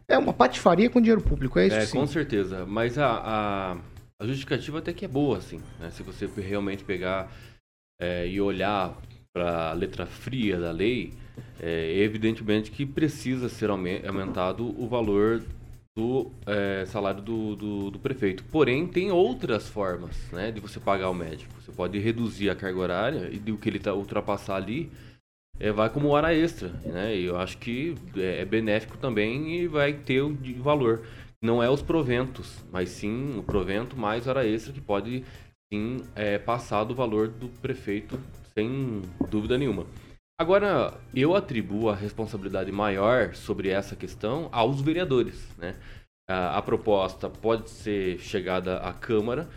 é uma patifaria com dinheiro público, é isso É, sim. com certeza. Mas a, a, a justificativa até que é boa, assim, né? Se você realmente pegar é, e olhar para a letra fria da lei, é evidentemente que precisa ser aume- aumentado o valor do é, salário do, do, do prefeito. Porém, tem outras formas né, de você pagar o médico. Você pode reduzir a carga horária e do que ele tá, ultrapassar ali, é, vai como hora extra, né? E eu acho que é, é benéfico também e vai ter o de valor. Não é os proventos, mas sim o provento mais hora extra que pode sim é, passar do valor do prefeito sem dúvida nenhuma. Agora, eu atribuo a responsabilidade maior sobre essa questão aos vereadores, né? A, proposta pode ser chegada à Câmara,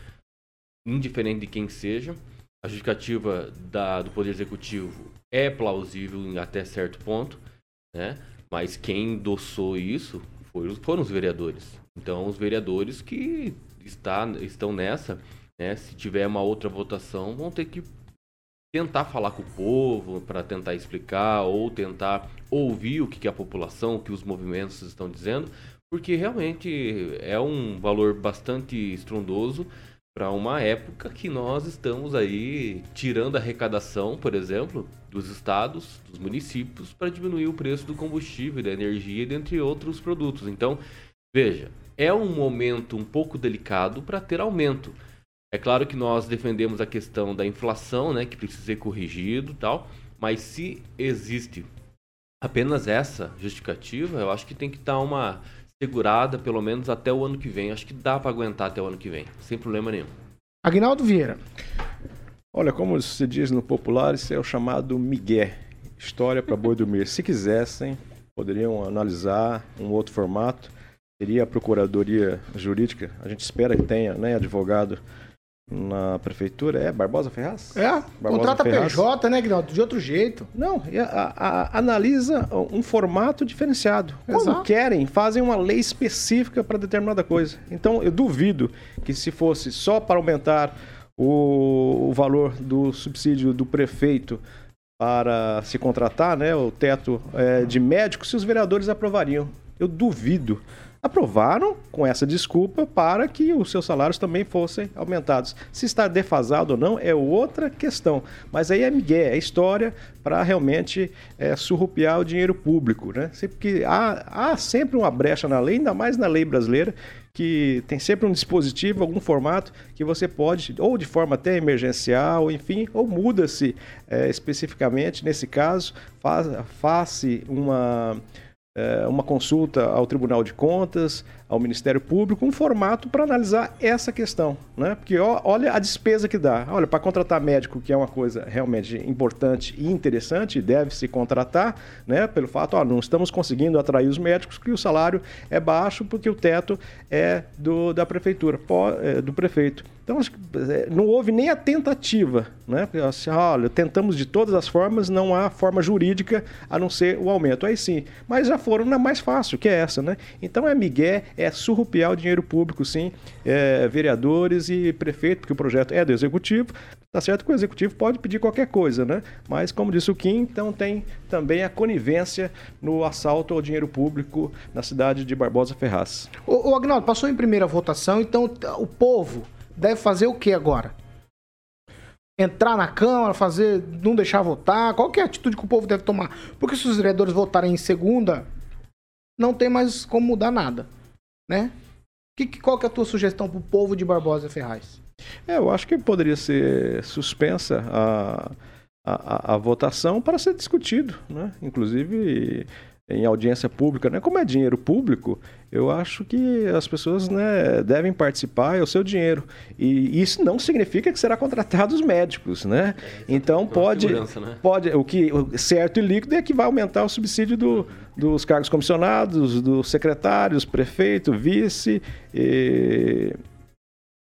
indiferente de quem seja. A justificativa da, do Poder Executivo é plausível até certo ponto, né? Mas quem endossou isso os- foram os vereadores. Então, os vereadores que está, estão nessa, né? Se tiver uma outra votação, vão ter que tentar falar com o povo para tentar explicar ou tentar ouvir o que, a população, o que os movimentos estão dizendo, porque realmente é um valor bastante estrondoso para uma época que nós estamos aí tirando a arrecadação, por exemplo, dos estados, dos municípios, para diminuir o preço do combustível, da energia, dentre outros produtos. Então, veja, é um momento um pouco delicado para ter aumento. É claro que nós defendemos a questão da inflação, né, que precisa ser corrigido, tal, mas se existe apenas essa justificativa, eu acho que tem que dar uma segurada pelo menos até o ano que vem. Acho que dá para aguentar até o ano que vem, sem problema nenhum. Agnaldo Vieira. Olha, como se diz no popular, isso é o chamado migué. História para boi dormir. Se quisessem, poderiam analisar um outro formato. Teria a Procuradoria Jurídica, a gente espera que tenha, né, advogado na prefeitura. É Barbosa Ferraz? É, Barbosa contrata Ferraz. PJ, né, Agnaldo? De outro jeito. Não, a- a- analisa um formato diferenciado. Quando Exato. querem, fazem uma lei específica para determinada coisa. Então, eu duvido que se fosse só para aumentar o, o valor do subsídio do prefeito para se contratar, né, o teto eh, de médicos, se os vereadores aprovariam. Eu duvido. Aprovaram com essa desculpa para que os seus salários também fossem aumentados. Se está defasado ou não é outra questão. Mas aí é migué, é história para realmente eh, surrupiar o dinheiro público. Né? Sempre que há, há sempre uma brecha na lei, ainda mais na lei brasileira, que tem sempre um dispositivo, algum formato que você pode, ou de forma até emergencial, enfim, ou muda-se eh, especificamente, nesse caso, faz, faça uma, uma consulta ao Tribunal de Contas, ao Ministério Público, um formato para analisar essa questão, né? Porque ó, olha a despesa que dá. Olha, para contratar médico, que é uma coisa realmente importante e interessante, deve se contratar, né? Pelo fato, ó, não estamos conseguindo atrair os médicos, que o salário é baixo porque o teto é do, da prefeitura, é, do prefeito. Então, é, não houve nem a tentativa, né? Assim, olha, tentamos de todas as formas, não há forma jurídica a não ser o aumento. Aí sim, mas já foram na mais fácil, que é essa, né? Então é migué, surrupiar o dinheiro público, sim, é, vereadores e prefeito, porque o projeto é do executivo. Tá certo que o executivo pode pedir qualquer coisa, né? Mas, como disse o Kim, então tem também a conivência no assalto ao dinheiro público na cidade de Barbosa Ferraz. Ô, ô Agnaldo, passou em primeira votação, então o povo deve fazer o que agora? Entrar na Câmara, fazer, não deixar votar? Qual é a atitude que o povo deve tomar? Porque se os vereadores votarem em segunda, não tem mais como mudar nada, né? Que, qual que é a tua sugestão pro povo de Barbosa Ferraz? É, eu acho que poderia ser suspensa a, a, a- a votação para ser discutido, né? Inclusive em audiência pública, né? Como é dinheiro público, eu acho que as pessoas né, devem participar, é o seu dinheiro. E isso não significa que será contratado os médicos, né? Então pode, né? pode, o que o certo e líquido é que vai aumentar o subsídio do- dos cargos comissionados, dos secretários, prefeito, vice. E,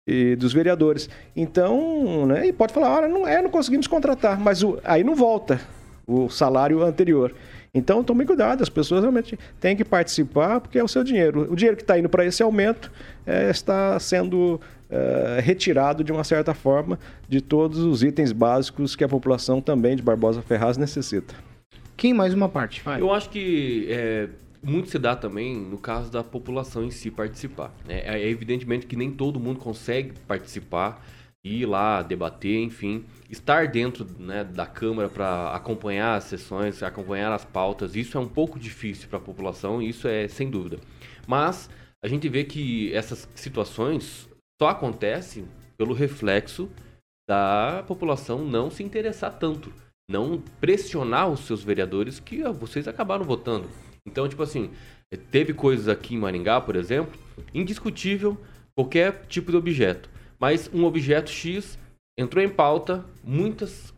e dos vereadores. Então, né, e pode falar, olha, não é, não conseguimos contratar, mas o- aí não volta o salário anterior. Então, tome cuidado, as pessoas realmente têm que participar porque é o seu dinheiro. O dinheiro que está indo para esse aumento eh, está sendo eh, retirado de uma certa forma de todos os itens básicos que a população também de Barbosa Ferraz necessita. Quem mais uma parte? Vai. Eu acho que é, muito se dá também no caso da população em si participar. né? É, evidentemente que nem todo mundo consegue participar, ir lá, debater, enfim, estar dentro né, da Câmara para acompanhar as sessões, acompanhar as pautas. Isso é um pouco difícil para a população, isso é sem dúvida. Mas a gente vê que essas situações só acontecem pelo reflexo da população não se interessar tanto, não pressionar os seus vereadores que vocês acabaram votando. Então, tipo assim, teve coisas aqui em Maringá, por exemplo, indiscutível qualquer tipo de objeto, mas um objeto X entrou em pauta, muitas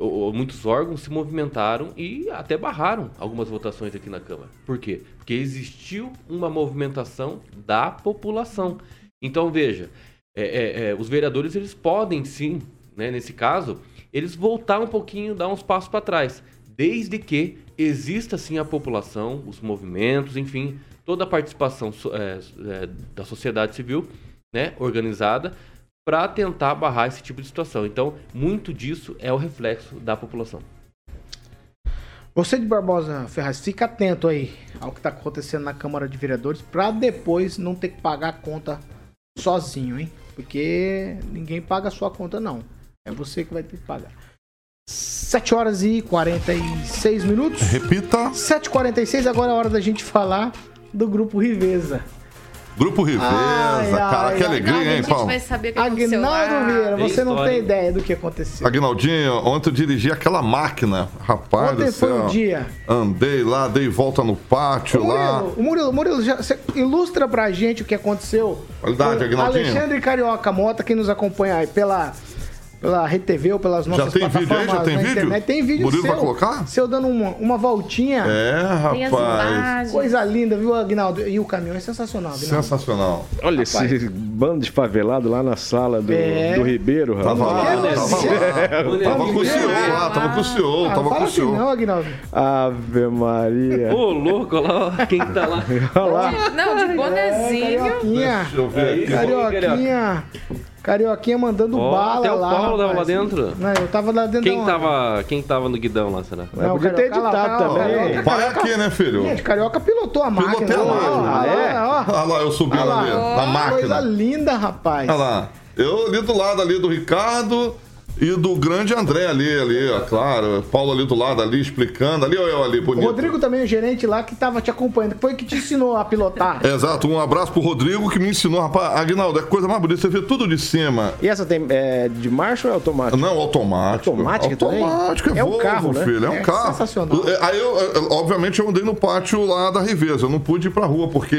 ou- muitos órgãos se movimentaram e até barraram algumas votações aqui na Câmara. Por quê? Porque existiu uma movimentação da população. Então veja, é, é, é, os vereadores eles podem sim, né, nesse caso, eles voltar um pouquinho, dar uns passos para trás, desde que exista sim a população, os movimentos, enfim, toda a participação é, é, da sociedade civil, né, organizada, para tentar barrar esse tipo de situação. Então, muito disso é o reflexo da população. Você de Barbosa Ferraz, fica atento aí ao que tá acontecendo na Câmara de Vereadores pra depois não ter que pagar a conta sozinho, hein? Porque ninguém paga a sua conta, não. É você que vai ter que pagar. 7 horas e 46 minutos. Repita. 7h46, agora é a hora da gente falar do grupo Riveza. Grupo Riveza, Ai, cara, ai, que alegria, a hein, gente Paulo? vai saber o que aconteceu Agnaldo lá. Vieira, você não tem ideia do que aconteceu. Aguinaldinho, ontem eu dirigi aquela máquina. Rapaz Ontem foi um dia. Andei lá, dei volta no pátio lá. Murilo, o Murilo, Murilo, já, você ilustra pra gente o que aconteceu. Qualidade, Aguinaldinho. Alexandre Carioca Mota, quem nos acompanha aí pela, pela RedeTV ou pelas nossas tem vídeo aí? plataformas Já tem na vídeo? internet. Tem vídeo Murilo seu. vai colocar? Seu dando uma, uma voltinha. É, Tem as rapaz. imagens. Coisa linda, viu, Aguinaldo? E o caminhão é sensacional, Aguinaldo. Sensacional. Olha Rapaz. esse bando de favelado lá na sala do, É. do Ribeiro, rapaz. Tava lá, É, tava lá. Tava com o senhor lá, tava com o senhor, Ah, tava com o assim senhor. não, Aguinaldo. Ave Maria. Ô, louco, olha lá quem que tá lá. Olha lá. Não, de bonezinho. Carioquinha. Deixa eu ver aqui. Carioquinha. Carioquinha mandando Ó, bala até o lá. Paulo tava lá dentro. Não, eu tava lá dentro Quem tava, quem tava no guidão lá, será? Mas podia ter Carioca, editado também. lá, O pai é aqui, né, filho? Gente, Carioca pilotou a máquina. Pilotei a lá, Ah, é? olha lá, ó. Olha lá, eu ali, lá. na Coisa máquina. linda, rapaz. Olha lá. Eu ali do lado ali do Ricardo e do grande André ali, ali, ó, claro. Paulo ali do lado ali, explicando. Ali, ó, eu ali, O bonito. Rodrigo também, o gerente lá, que tava te acompanhando. Foi que te ensinou a pilotar. (laughs) Exato, um abraço pro Rodrigo que me ensinou, rapaz. Aguinaldo, é coisa mais bonita, você vê tudo de cima. E essa tem é, de marcha ou é automático? Não, automático. Automática também? Automático, é, É um Volvo, carro, né? filho, é um É carro. sensacional. É, Aí eu, obviamente, eu andei no pátio lá da Riveza. Eu não pude ir pra rua, porque.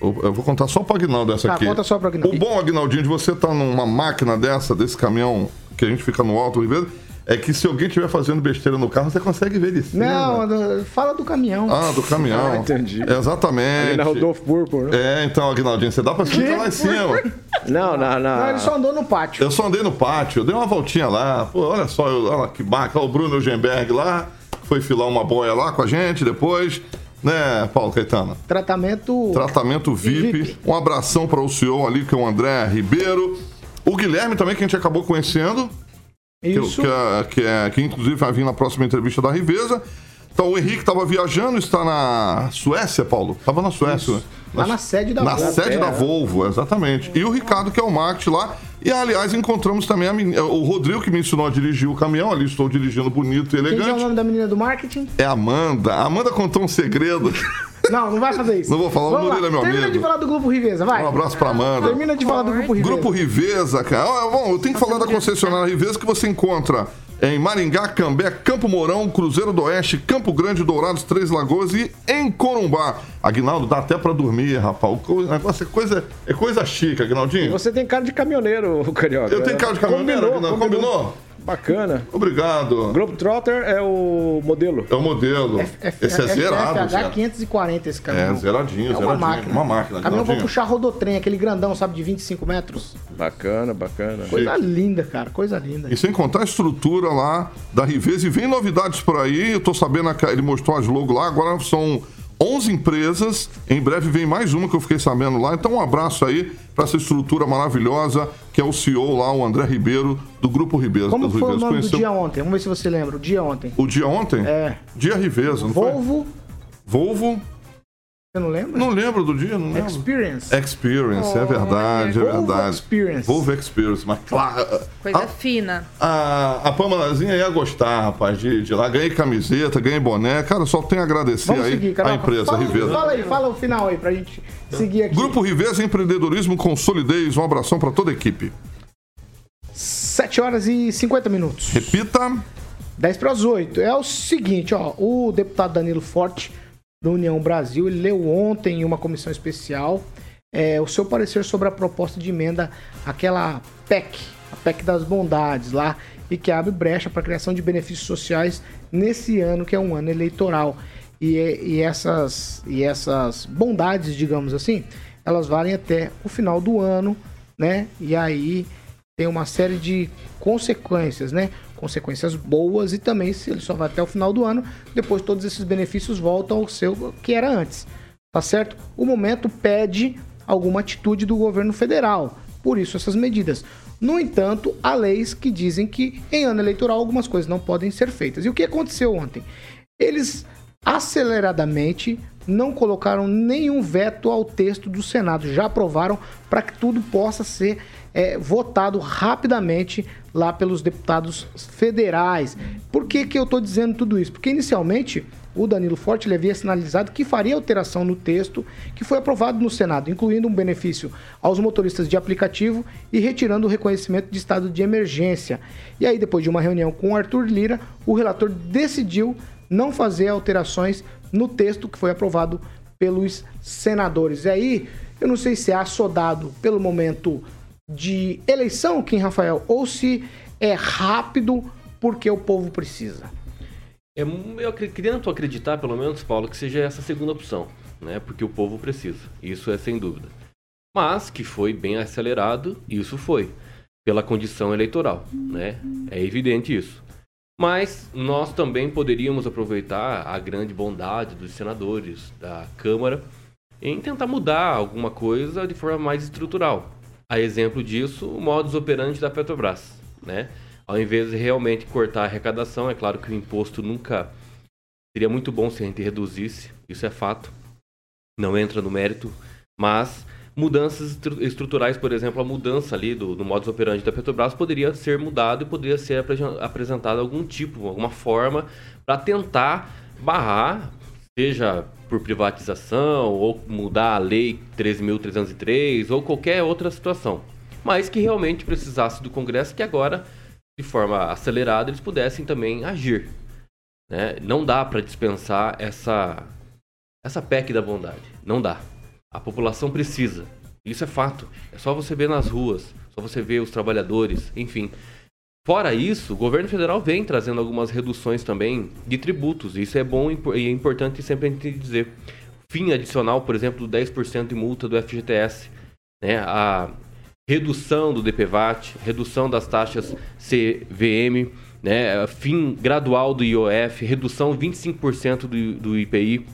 Eu, vou contar só pro Aguinaldo essa Tá, aqui. conta só pro Aguinaldo. O bom, Aguinaldinho, de você estar numa máquina dessa, desse caminhão que a gente fica no alto Riveza, é que se alguém estiver fazendo besteira no carro, você consegue ver de cima. Não, fala do caminhão. Ah, do caminhão. (laughs) Ah, entendi. Exatamente. Ali na Rodolfo Púrpura, né? É, então, Aguinaldinho, você dá pra explicar lá em cima. Não, na... Não, na... ele só andou no pátio. Eu só andei no pátio, eu dei uma voltinha lá. Pô, olha só, eu, olha que bacana. Olha o Bruno Eugenberg lá, foi filar uma boia lá com a gente depois. Né, Paulo Caetano? Tratamento. Tratamento VIP. VIP. Um abração para o CEO ali, que é o André Ribeiro. O Guilherme também, que a gente acabou conhecendo. que- Isso. Que, é, que, é- que inclusive vai vir na próxima entrevista da Riveza. Então o Henrique estava viajando, está na Suécia, Paulo? Estava na Suécia. né? Lá na sede da Na Volvo. sede da É. Volvo, exatamente. E o Ricardo, que é o marketing lá. E, aliás, encontramos também a menina, o Rodrigo, que me ensinou a dirigir o caminhão. Ali estou dirigindo bonito e Quem que é o elegante. nome da menina do marketing? É a Amanda. A Amanda contou um segredo. (laughs) Não, não vai fazer isso. Não vou falar, o Vamos lá. Murilo é meu Termina amigo. de falar do Grupo Riveza, vai. Um abraço pra Amanda. Termina de falar do Grupo Riveza. Grupo Riveza, cara. Ah, bom, eu tenho que falar da concessionária Riveza que você encontra em Maringá, Cambé, Campo Mourão, Cruzeiro do Oeste, Campo Grande, Dourados, Três Lagoas e em Corumbá. Aguinaldo, dá até pra dormir, rapaz. O o negócio é coisa, é coisa chique, Aguinaldinho. Você tem cara de caminhoneiro, o Carioca. Eu tenho cara de caminhoneiro, Combinou, Aguinaldo. Combinou? Bacana. Obrigado. Globetrotter é o modelo. É o modelo. Esse é zerado, FH Zé. 540 esse caminhão. É, zeradinho, É uma zeradinho. máquina. Uma máquina, Caminhão Aguinaldinho. puxar rodotrem, aquele grandão, sabe, de 25 metros. Bacana, bacana. Coisa linda, cara, coisa linda. E sem contar a estrutura lá da Riveza. E vem novidades por aí. Eu tô sabendo que ele mostrou as logos lá. Agora são 11 empresas. Em breve vem mais uma que eu fiquei sabendo lá. Então um abraço aí para essa estrutura maravilhosa que é o CEO lá, o André Ribeiro, do Grupo Ribeiro. Como foi o nome do Conheceu dia ontem? Vamos ver se você lembra. O dia ontem. O dia ontem? É. Dia Riveza, não foi? Volvo, Volvo. Você não lembra? Não lembro do dia, não lembro. Experience. Experience, é verdade, é Volvo verdade. Experience. Volvo Experience, mas claro. Coisa a- fina. A, a Pamelazinha ia gostar, rapaz, de, de lá. Ganhei camiseta, ganhei boné. Cara, só tenho a agradecer Vamos aí seguir, a empresa fala, Riveza. Fala aí, fala o final aí pra gente seguir aqui. Grupo Riveza Empreendedorismo com solidez. Um abração para toda a equipe. 7 horas e 50 minutos. Repita. 10 para as 8. É o seguinte, ó, o deputado Danilo Forte, do União Brasil, ele leu ontem em uma comissão especial é, o seu parecer sobre a proposta de emenda àquela PEC, a PEC das bondades lá, e que abre brecha para a criação de benefícios sociais nesse ano, que é um ano eleitoral. E, e essas, e essas bondades, digamos assim, elas valem até o final do ano, né? E aí tem uma série de consequências, né? Consequências boas e também se ele só vai até o final do ano, depois todos esses benefícios voltam ao seu que era antes. Tá certo? O momento pede alguma atitude do governo federal. Por isso essas medidas. No entanto, há leis que dizem que em ano eleitoral algumas coisas não podem ser feitas. E o que aconteceu ontem? Eles aceleradamente não colocaram nenhum veto ao texto do Senado, já aprovaram para que tudo possa ser é, votado rapidamente lá pelos deputados federais. Por que, que eu estou dizendo tudo isso? Porque inicialmente o Danilo Forte ele havia sinalizado que faria alteração no texto que foi aprovado no Senado, incluindo um benefício aos motoristas de aplicativo e retirando o reconhecimento de estado de emergência. E aí, depois de uma reunião com o Arthur Lira, o relator decidiu não fazer alterações no texto que foi aprovado pelos senadores. E aí, eu não sei se é assodado pelo momento de eleição, Kim Rafael, ou se é rápido porque o povo precisa. É, eu tento acreditar, pelo menos, Paulo, que seja essa segunda opção, né? Porque o povo precisa. Isso é sem dúvida. Mas que foi bem acelerado, isso foi. Pela condição eleitoral, né? É evidente isso. Mas nós também poderíamos aproveitar a grande bondade dos senadores da Câmara em tentar mudar alguma coisa de forma mais estrutural. A exemplo disso, o modus operandi da Petrobras, né? Ao invés de realmente cortar a arrecadação, é claro que o imposto nunca seria muito bom se a gente reduzisse, isso é fato. Não entra no mérito, mas mudanças estruturais, por exemplo, a mudança ali do, do modus operandi da Petrobras poderia ser mudado e poderia ser apresentado algum tipo, alguma forma para tentar barrar, seja por privatização ou mudar a lei 13.303 ou qualquer outra situação, mas que realmente precisasse do Congresso que agora de forma acelerada eles pudessem também agir. Né? Não dá para dispensar essa essa PEC da bondade, não dá. A população precisa. Isso é fato. É só você ver nas ruas, só você ver os trabalhadores, enfim. Fora isso, o governo federal vem trazendo algumas reduções também de tributos. Isso é bom e é importante sempre a gente dizer. Fim adicional, por exemplo, do 10% de multa do FGTS. Né? A redução do DPVAT, redução das taxas CVM, né? fim gradual do IOF, redução 25% do, do IPI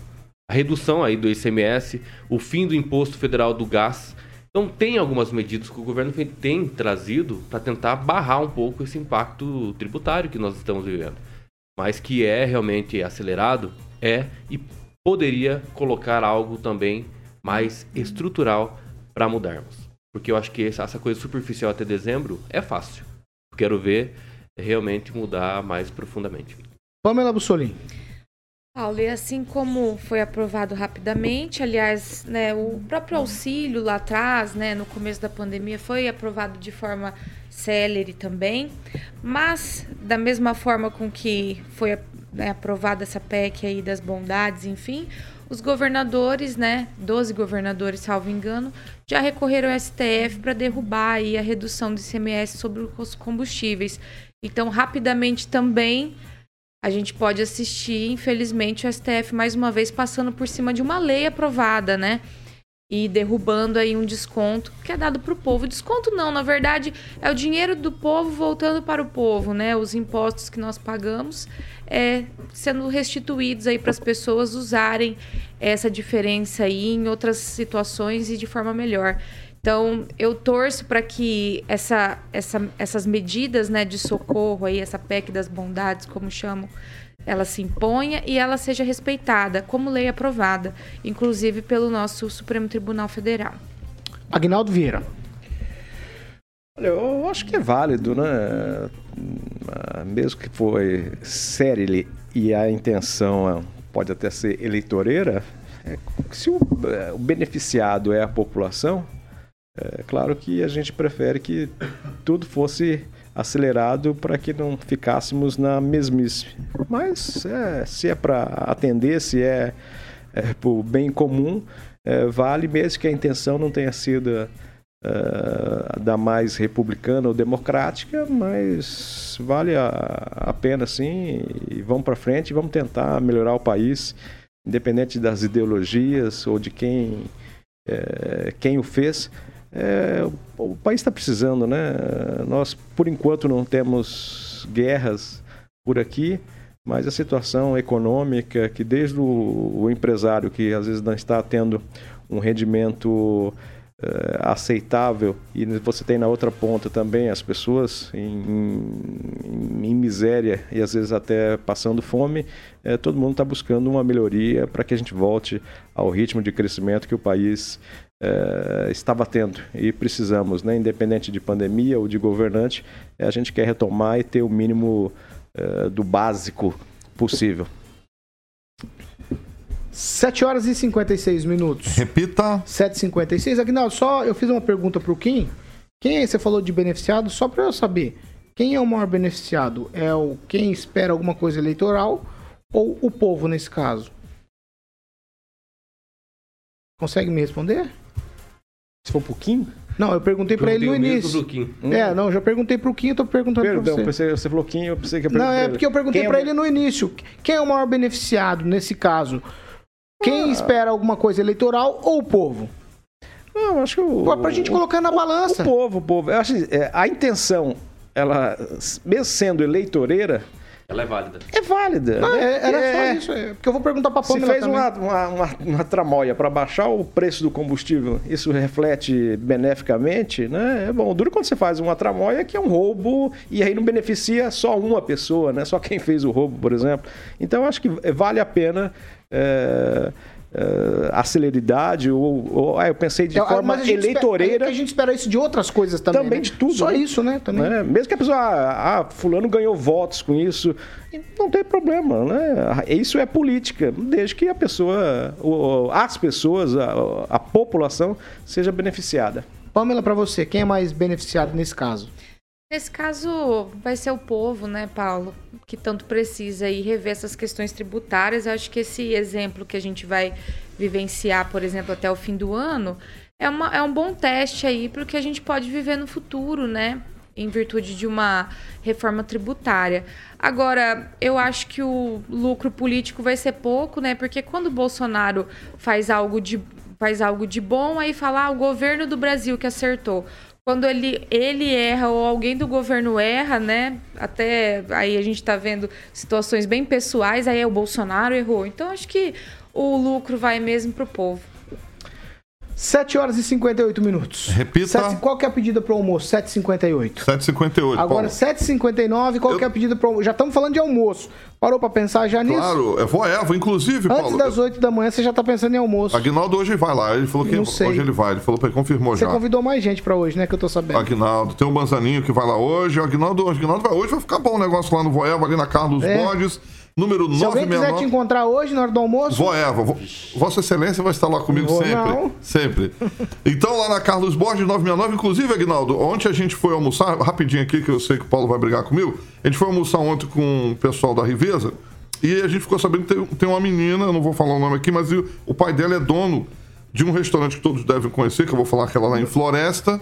a redução aí do ICMS, o fim do imposto federal do gás. Então tem algumas medidas que o governo tem trazido para tentar barrar um pouco esse impacto tributário que nós estamos vivendo. Mas que é realmente acelerado, é e poderia colocar algo também mais estrutural para mudarmos. Porque eu acho que essa coisa superficial até dezembro é fácil. Quero ver realmente mudar mais profundamente. Pamela Bussolini. Paulo, e assim como foi aprovado rapidamente, aliás, né, o próprio auxílio lá atrás, né, no começo da pandemia, foi aprovado de forma célere também, mas da mesma forma com que foi né, aprovada essa PEC aí das bondades, enfim, os governadores, né, 12 governadores, salvo engano, já recorreram ao STF para derrubar aí a redução do ICMS sobre os combustíveis. Então, rapidamente também a gente pode assistir, infelizmente, o STF mais uma vez passando por cima de uma lei aprovada, né? E derrubando aí um desconto que é dado para o povo. Desconto não, na verdade, é o dinheiro do povo voltando para o povo, né? Os impostos que nós pagamos é, sendo restituídos aí para as pessoas usarem essa diferença aí em outras situações e de forma melhor. Então, eu torço para que essa, essa, essas medidas né, de socorro, aí, essa PEC das bondades, como chamam, ela se imponha e ela seja respeitada como lei aprovada, inclusive pelo nosso Supremo Tribunal Federal. Agnaldo Vieira. Olha, eu acho que é válido, né? Mesmo que foi série e a intenção pode até ser eleitoreira, é, se o, é, o beneficiado é a população, é claro que a gente prefere que tudo fosse acelerado para que não ficássemos na mesmice. Mas é, se é para atender, se é, é o bem comum, é, vale mesmo que a intenção não tenha sido é, da mais republicana ou democrática, mas vale a, a pena sim e vamos para frente, vamos tentar melhorar o país, independente das ideologias ou de quem, é, quem o fez é, o país está precisando, né? Nós, por enquanto, não temos guerras por aqui, mas a situação econômica, que desde o, o empresário que às vezes não está tendo um rendimento eh, aceitável e você tem na outra ponta também as pessoas em, em- em miséria e às vezes até passando fome, eh, todo mundo está buscando uma melhoria para que a gente volte ao ritmo de crescimento que o país eh, estava tendo e precisamos, né? independente de pandemia ou de governante, eh, a gente quer retomar e ter o mínimo eh, do básico possível. 7 horas e 56 minutos. Repita. 7h56. Aguinaldo, só eu fiz uma pergunta pro Kim. Quem é, você falou de beneficiado, só pra eu saber. Quem é o maior beneficiado? É o quem espera alguma coisa eleitoral ou o povo nesse caso? Consegue me responder? Se for pro Kim? Não, eu perguntei pra ele no o início. pro Kim. É, não, já perguntei pro Kim, eu tô perguntando Perdão, pra você. pensei- você falou Kim, eu pensei que eu Não, perguntei é porque eu perguntei Quem é pra o- ele no início. Quem é o maior beneficiado nesse caso? Ah. Quem espera alguma coisa eleitoral ou o povo? Não, acho que o. Pô, pra gente colocar na balança. O povo, o povo. Eu acho que, é, a intenção, ela, mesmo sendo eleitoreira, Ela é válida. é válida. Ah, é- era É, só isso. é, Porque eu vou perguntar pra Se Pamela fez também. uma, uma, uma, uma tramóia para baixar o preço do combustível, isso reflete beneficamente, né? É bom. Duro quando você faz uma tramóia que é um roubo e aí não beneficia só uma pessoa, né? Só quem fez o roubo, por exemplo. Então, eu acho que vale a pena. é, é, a celeridade ou, ou- ah, eu pensei de É, forma gente eleitoreira Espera, é a gente espera isso de outras coisas também. Também né? de tudo, Só né? isso, né? Também. né? Mesmo que a pessoa, ah, fulano ganhou votos com isso, não tem problema, né? Isso é política, desde que a pessoa, o- as pessoas, a, a população seja beneficiada. Pamela, pra você, quem é mais beneficiado nesse caso? Nesse caso, vai ser o povo, né, Paulo, que tanto precisa e rever essas questões tributárias. Eu acho que esse exemplo que a gente vai vivenciar, por exemplo, até o fim do ano, é, uma, é um bom teste aí para o que a gente pode viver no futuro, né? Em virtude de uma reforma tributária. Agora, eu acho que o lucro político vai ser pouco, né? Porque quando o Bolsonaro faz algo de, faz algo de bom, aí fala, ah, o governo do Brasil que acertou quando ele, ele erra ou alguém do governo erra, né? Até aí a gente tá vendo situações bem pessoais, aí é o Bolsonaro errou. Então acho que o lucro vai mesmo pro povo. 7 horas e 58 minutos. Repita. Sete- qual que é a pedida pro almoço? 7h58. 7h58. Agora, Paulo. 7h59, qual que é a pedida pro almoço? Já estamos falando de almoço. Parou pra pensar já nisso? Claro, é voeva, inclusive, Antes Paulo. das 8 da manhã, você já tá pensando em almoço. Aguinaldo hoje vai lá. Ele falou que Não sei. hoje ele vai. Ele falou confirmou Você já. convidou mais gente pra hoje, né? Que eu tô sabendo. Aguinaldo, tem o Manzaninho que vai lá hoje. O Aguinaldo, o Aguinaldo vai hoje, vai ficar bom o negócio lá no Voeva, ali na Carlos É. Borges, número Se alguém quiser te 969. encontrar hoje, na hora do almoço... Voeva, vo- Vossa Excelência vai estar lá comigo Vou sempre. não. Sempre. Então, lá na Carlos Borges 969, inclusive, Aguinaldo, ontem a gente foi almoçar, rapidinho aqui, que eu sei que o Paulo vai brigar comigo. A gente foi almoçar ontem com o pessoal da Riveza e a gente ficou sabendo que tem, tem uma menina, não vou falar o nome aqui, mas o, o pai dela é dono de um restaurante que todos devem conhecer, que eu vou falar que ela lá em Floresta,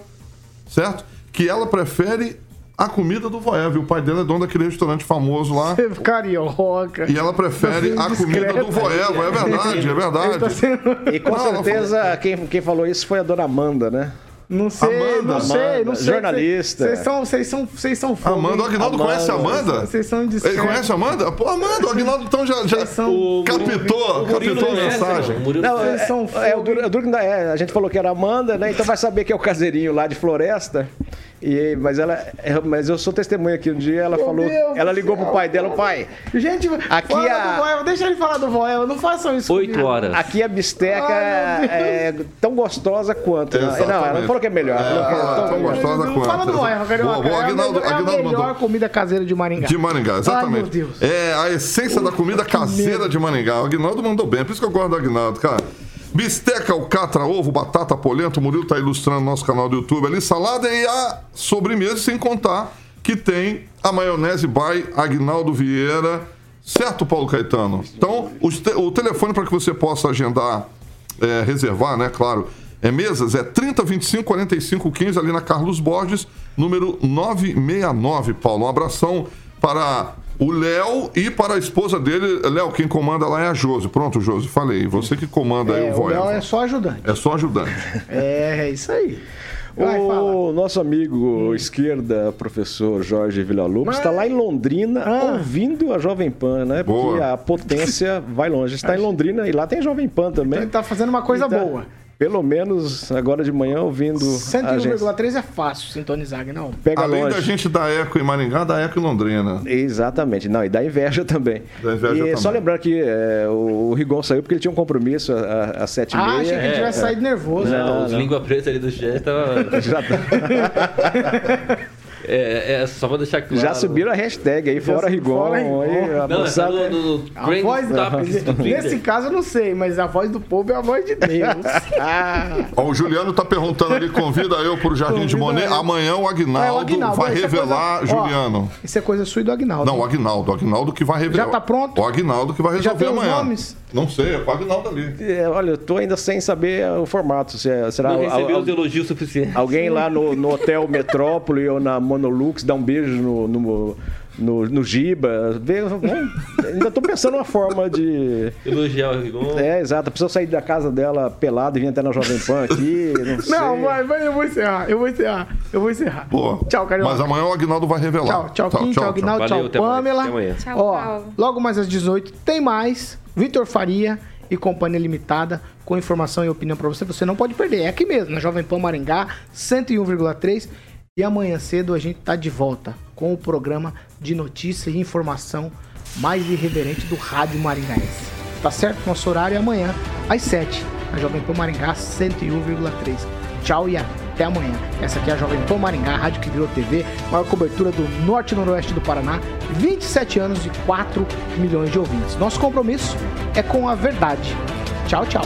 certo? Que ela prefere a comida do Voeva. E o pai dela é dono daquele restaurante famoso lá. Carioca. E ela prefere Tá a comida do Voeva. É verdade, é verdade. Ele tá sendo- E com Não, certeza quem, quem falou isso foi a dona Amanda, né? Não sei, Amanda, não sei, não sei. jornalista. Vocês são, vocês são, vocês são fogo, Amanda, o hein? Aguinaldo conhece a Amanda? Vocês são Ele discretos. conhece a Amanda? Pô, Amanda, o Aguinaldo então já, já são- captou, captou a mensagem. O Não, Vocês é, são é, fogo, o duro, o é, a gente falou que era Amanda, né? Então vai saber que é o caseirinho lá de Floresta. E, mas ela, é, mas eu sou testemunha aqui um dia, ela Meu falou, Deus ela ligou céu. pro pai dela, pai, Gente, Aqui fala a- do Voel, deixa ele falar do Voel, não façam isso Oito comigo. horas. aqui a bisteca Ai, é tão gostosa quanto. Não, Exatamente. ela não falou que é melhor. ela falou que é tão tão gostosa Não quanto. Fala do Voel, Carioca. Boa, boa, É a Aguinaldo, melhor- é a Aguinaldo melhor mandou. comida caseira de Maringá. De Maringá, exatamente. Ai, meu Deus. É a essência da comida caseira de Maringá. O Aguinaldo mandou bem, por isso que eu gosto do Aguinaldo, cara. Bisteca, alcatra, ovo, batata, polenta. O Murilo tá ilustrando nosso canal do YouTube ali. Salada e a sobremesa, sem contar que tem a maionese by Aguinaldo Vieira. Certo, Paulo Caetano? Então, te- o telefone para que você possa agendar, é, reservar, né? Claro. É mesas, é 30 25 45 15 ali na Carlos Borges, número 969, Paulo. Um abração para o Léo e para a esposa dele. Léo, quem comanda lá é a Josi. Pronto, Josi, falei. Você que comanda aí É, o o Léo Voeva. é só ajudante. É só ajudante. (laughs) É, é isso aí. Vai, fala. O nosso amigo esquerda, professor Jorge Villa-Lobos, está lá em Londrina Ah. ouvindo a Jovem Pan, né? Porque Boa. a potência vai longe. Está em Londrina e lá tem Jovem Pan Então também. ele tá fazendo uma coisa Então, boa. Pelo menos agora de manhã ouvindo a gente. 101,3 é fácil sintonizar, não. Pega Além longe. da gente dar eco em Maringá, dá eco em Londrina. Exatamente, não, e dá inveja também. Dá inveja e também. só lembrar que é, o Rigon saiu porque ele tinha um compromisso a- às sete e Ah, meia. achei que ele tivesse saído nervoso. Não, Não, os não. língua preta ali do Gé tava. (laughs) Já, (laughs) É, é, só pra deixar claro. já subiram a hashtag aí, fora Rigon. fora Rigon. aí, a Não, é moçada- no, no A voz do (laughs) Twitter. Nesse caso eu não sei, mas a voz do povo é a voz de Deus. (laughs) Ó, o Juliano tá perguntando ali, convida eu pro Jardim de Convida Monet. eu. Amanhã o Agnaldo, É, o Aguinaldo, vai revelar, coisa- ó, Juliano. Isso é coisa sua e do Agnaldo. Não, o Agnaldo. O Agnaldo que vai revelar. Já tá pronto? O Agnaldo que vai Já resolver tem os amanhã. nomes? Não sei, é o Agnaldo ali. É, olha, eu tô ainda sem saber o formato. Se é- será Não recebeu os elogios suficientes. alguém lá no, no Hotel (laughs) Metrópole ou na Monolux dá um beijo no, no, no, no Giba? Vê, vamos- ainda tô pensando uma forma de. Elogiar o Rigon. É, exato. Precisa sair da casa dela pelado e vir até na Jovem Pan aqui. Não, (laughs) sei. Não, vai, vai, eu vou encerrar, eu vou encerrar, eu vou encerrar. Pô, Tchau, Carioca. Mas amanhã o Agnaldo vai revelar. Tchau, tchau, Kim, tchau, Aguinaldo, Valeu, tchau, até mais, Pamela. até amanhã. Tchau, Ó, Paulo. logo mais às 18 tem mais Vitor Faria e Companhia Limitada com informação e opinião pra você. Você não pode perder. É aqui mesmo, na Jovem Pan Maringá, 101,3. E amanhã cedo a gente tá de volta com o programa de notícia e informação mais irreverente do Rádio Maringaense. Tá certo? Nosso horário é amanhã, às 7, na Jovem Pan Maringá, 101,3. Tchau e até amanhã. Essa aqui é a Jovem Pan Maringá, a rádio que virou TV, maior cobertura do norte e noroeste do Paraná, 27 anos e 4 milhões de ouvintes. Nosso compromisso é com a verdade. Tchau, tchau.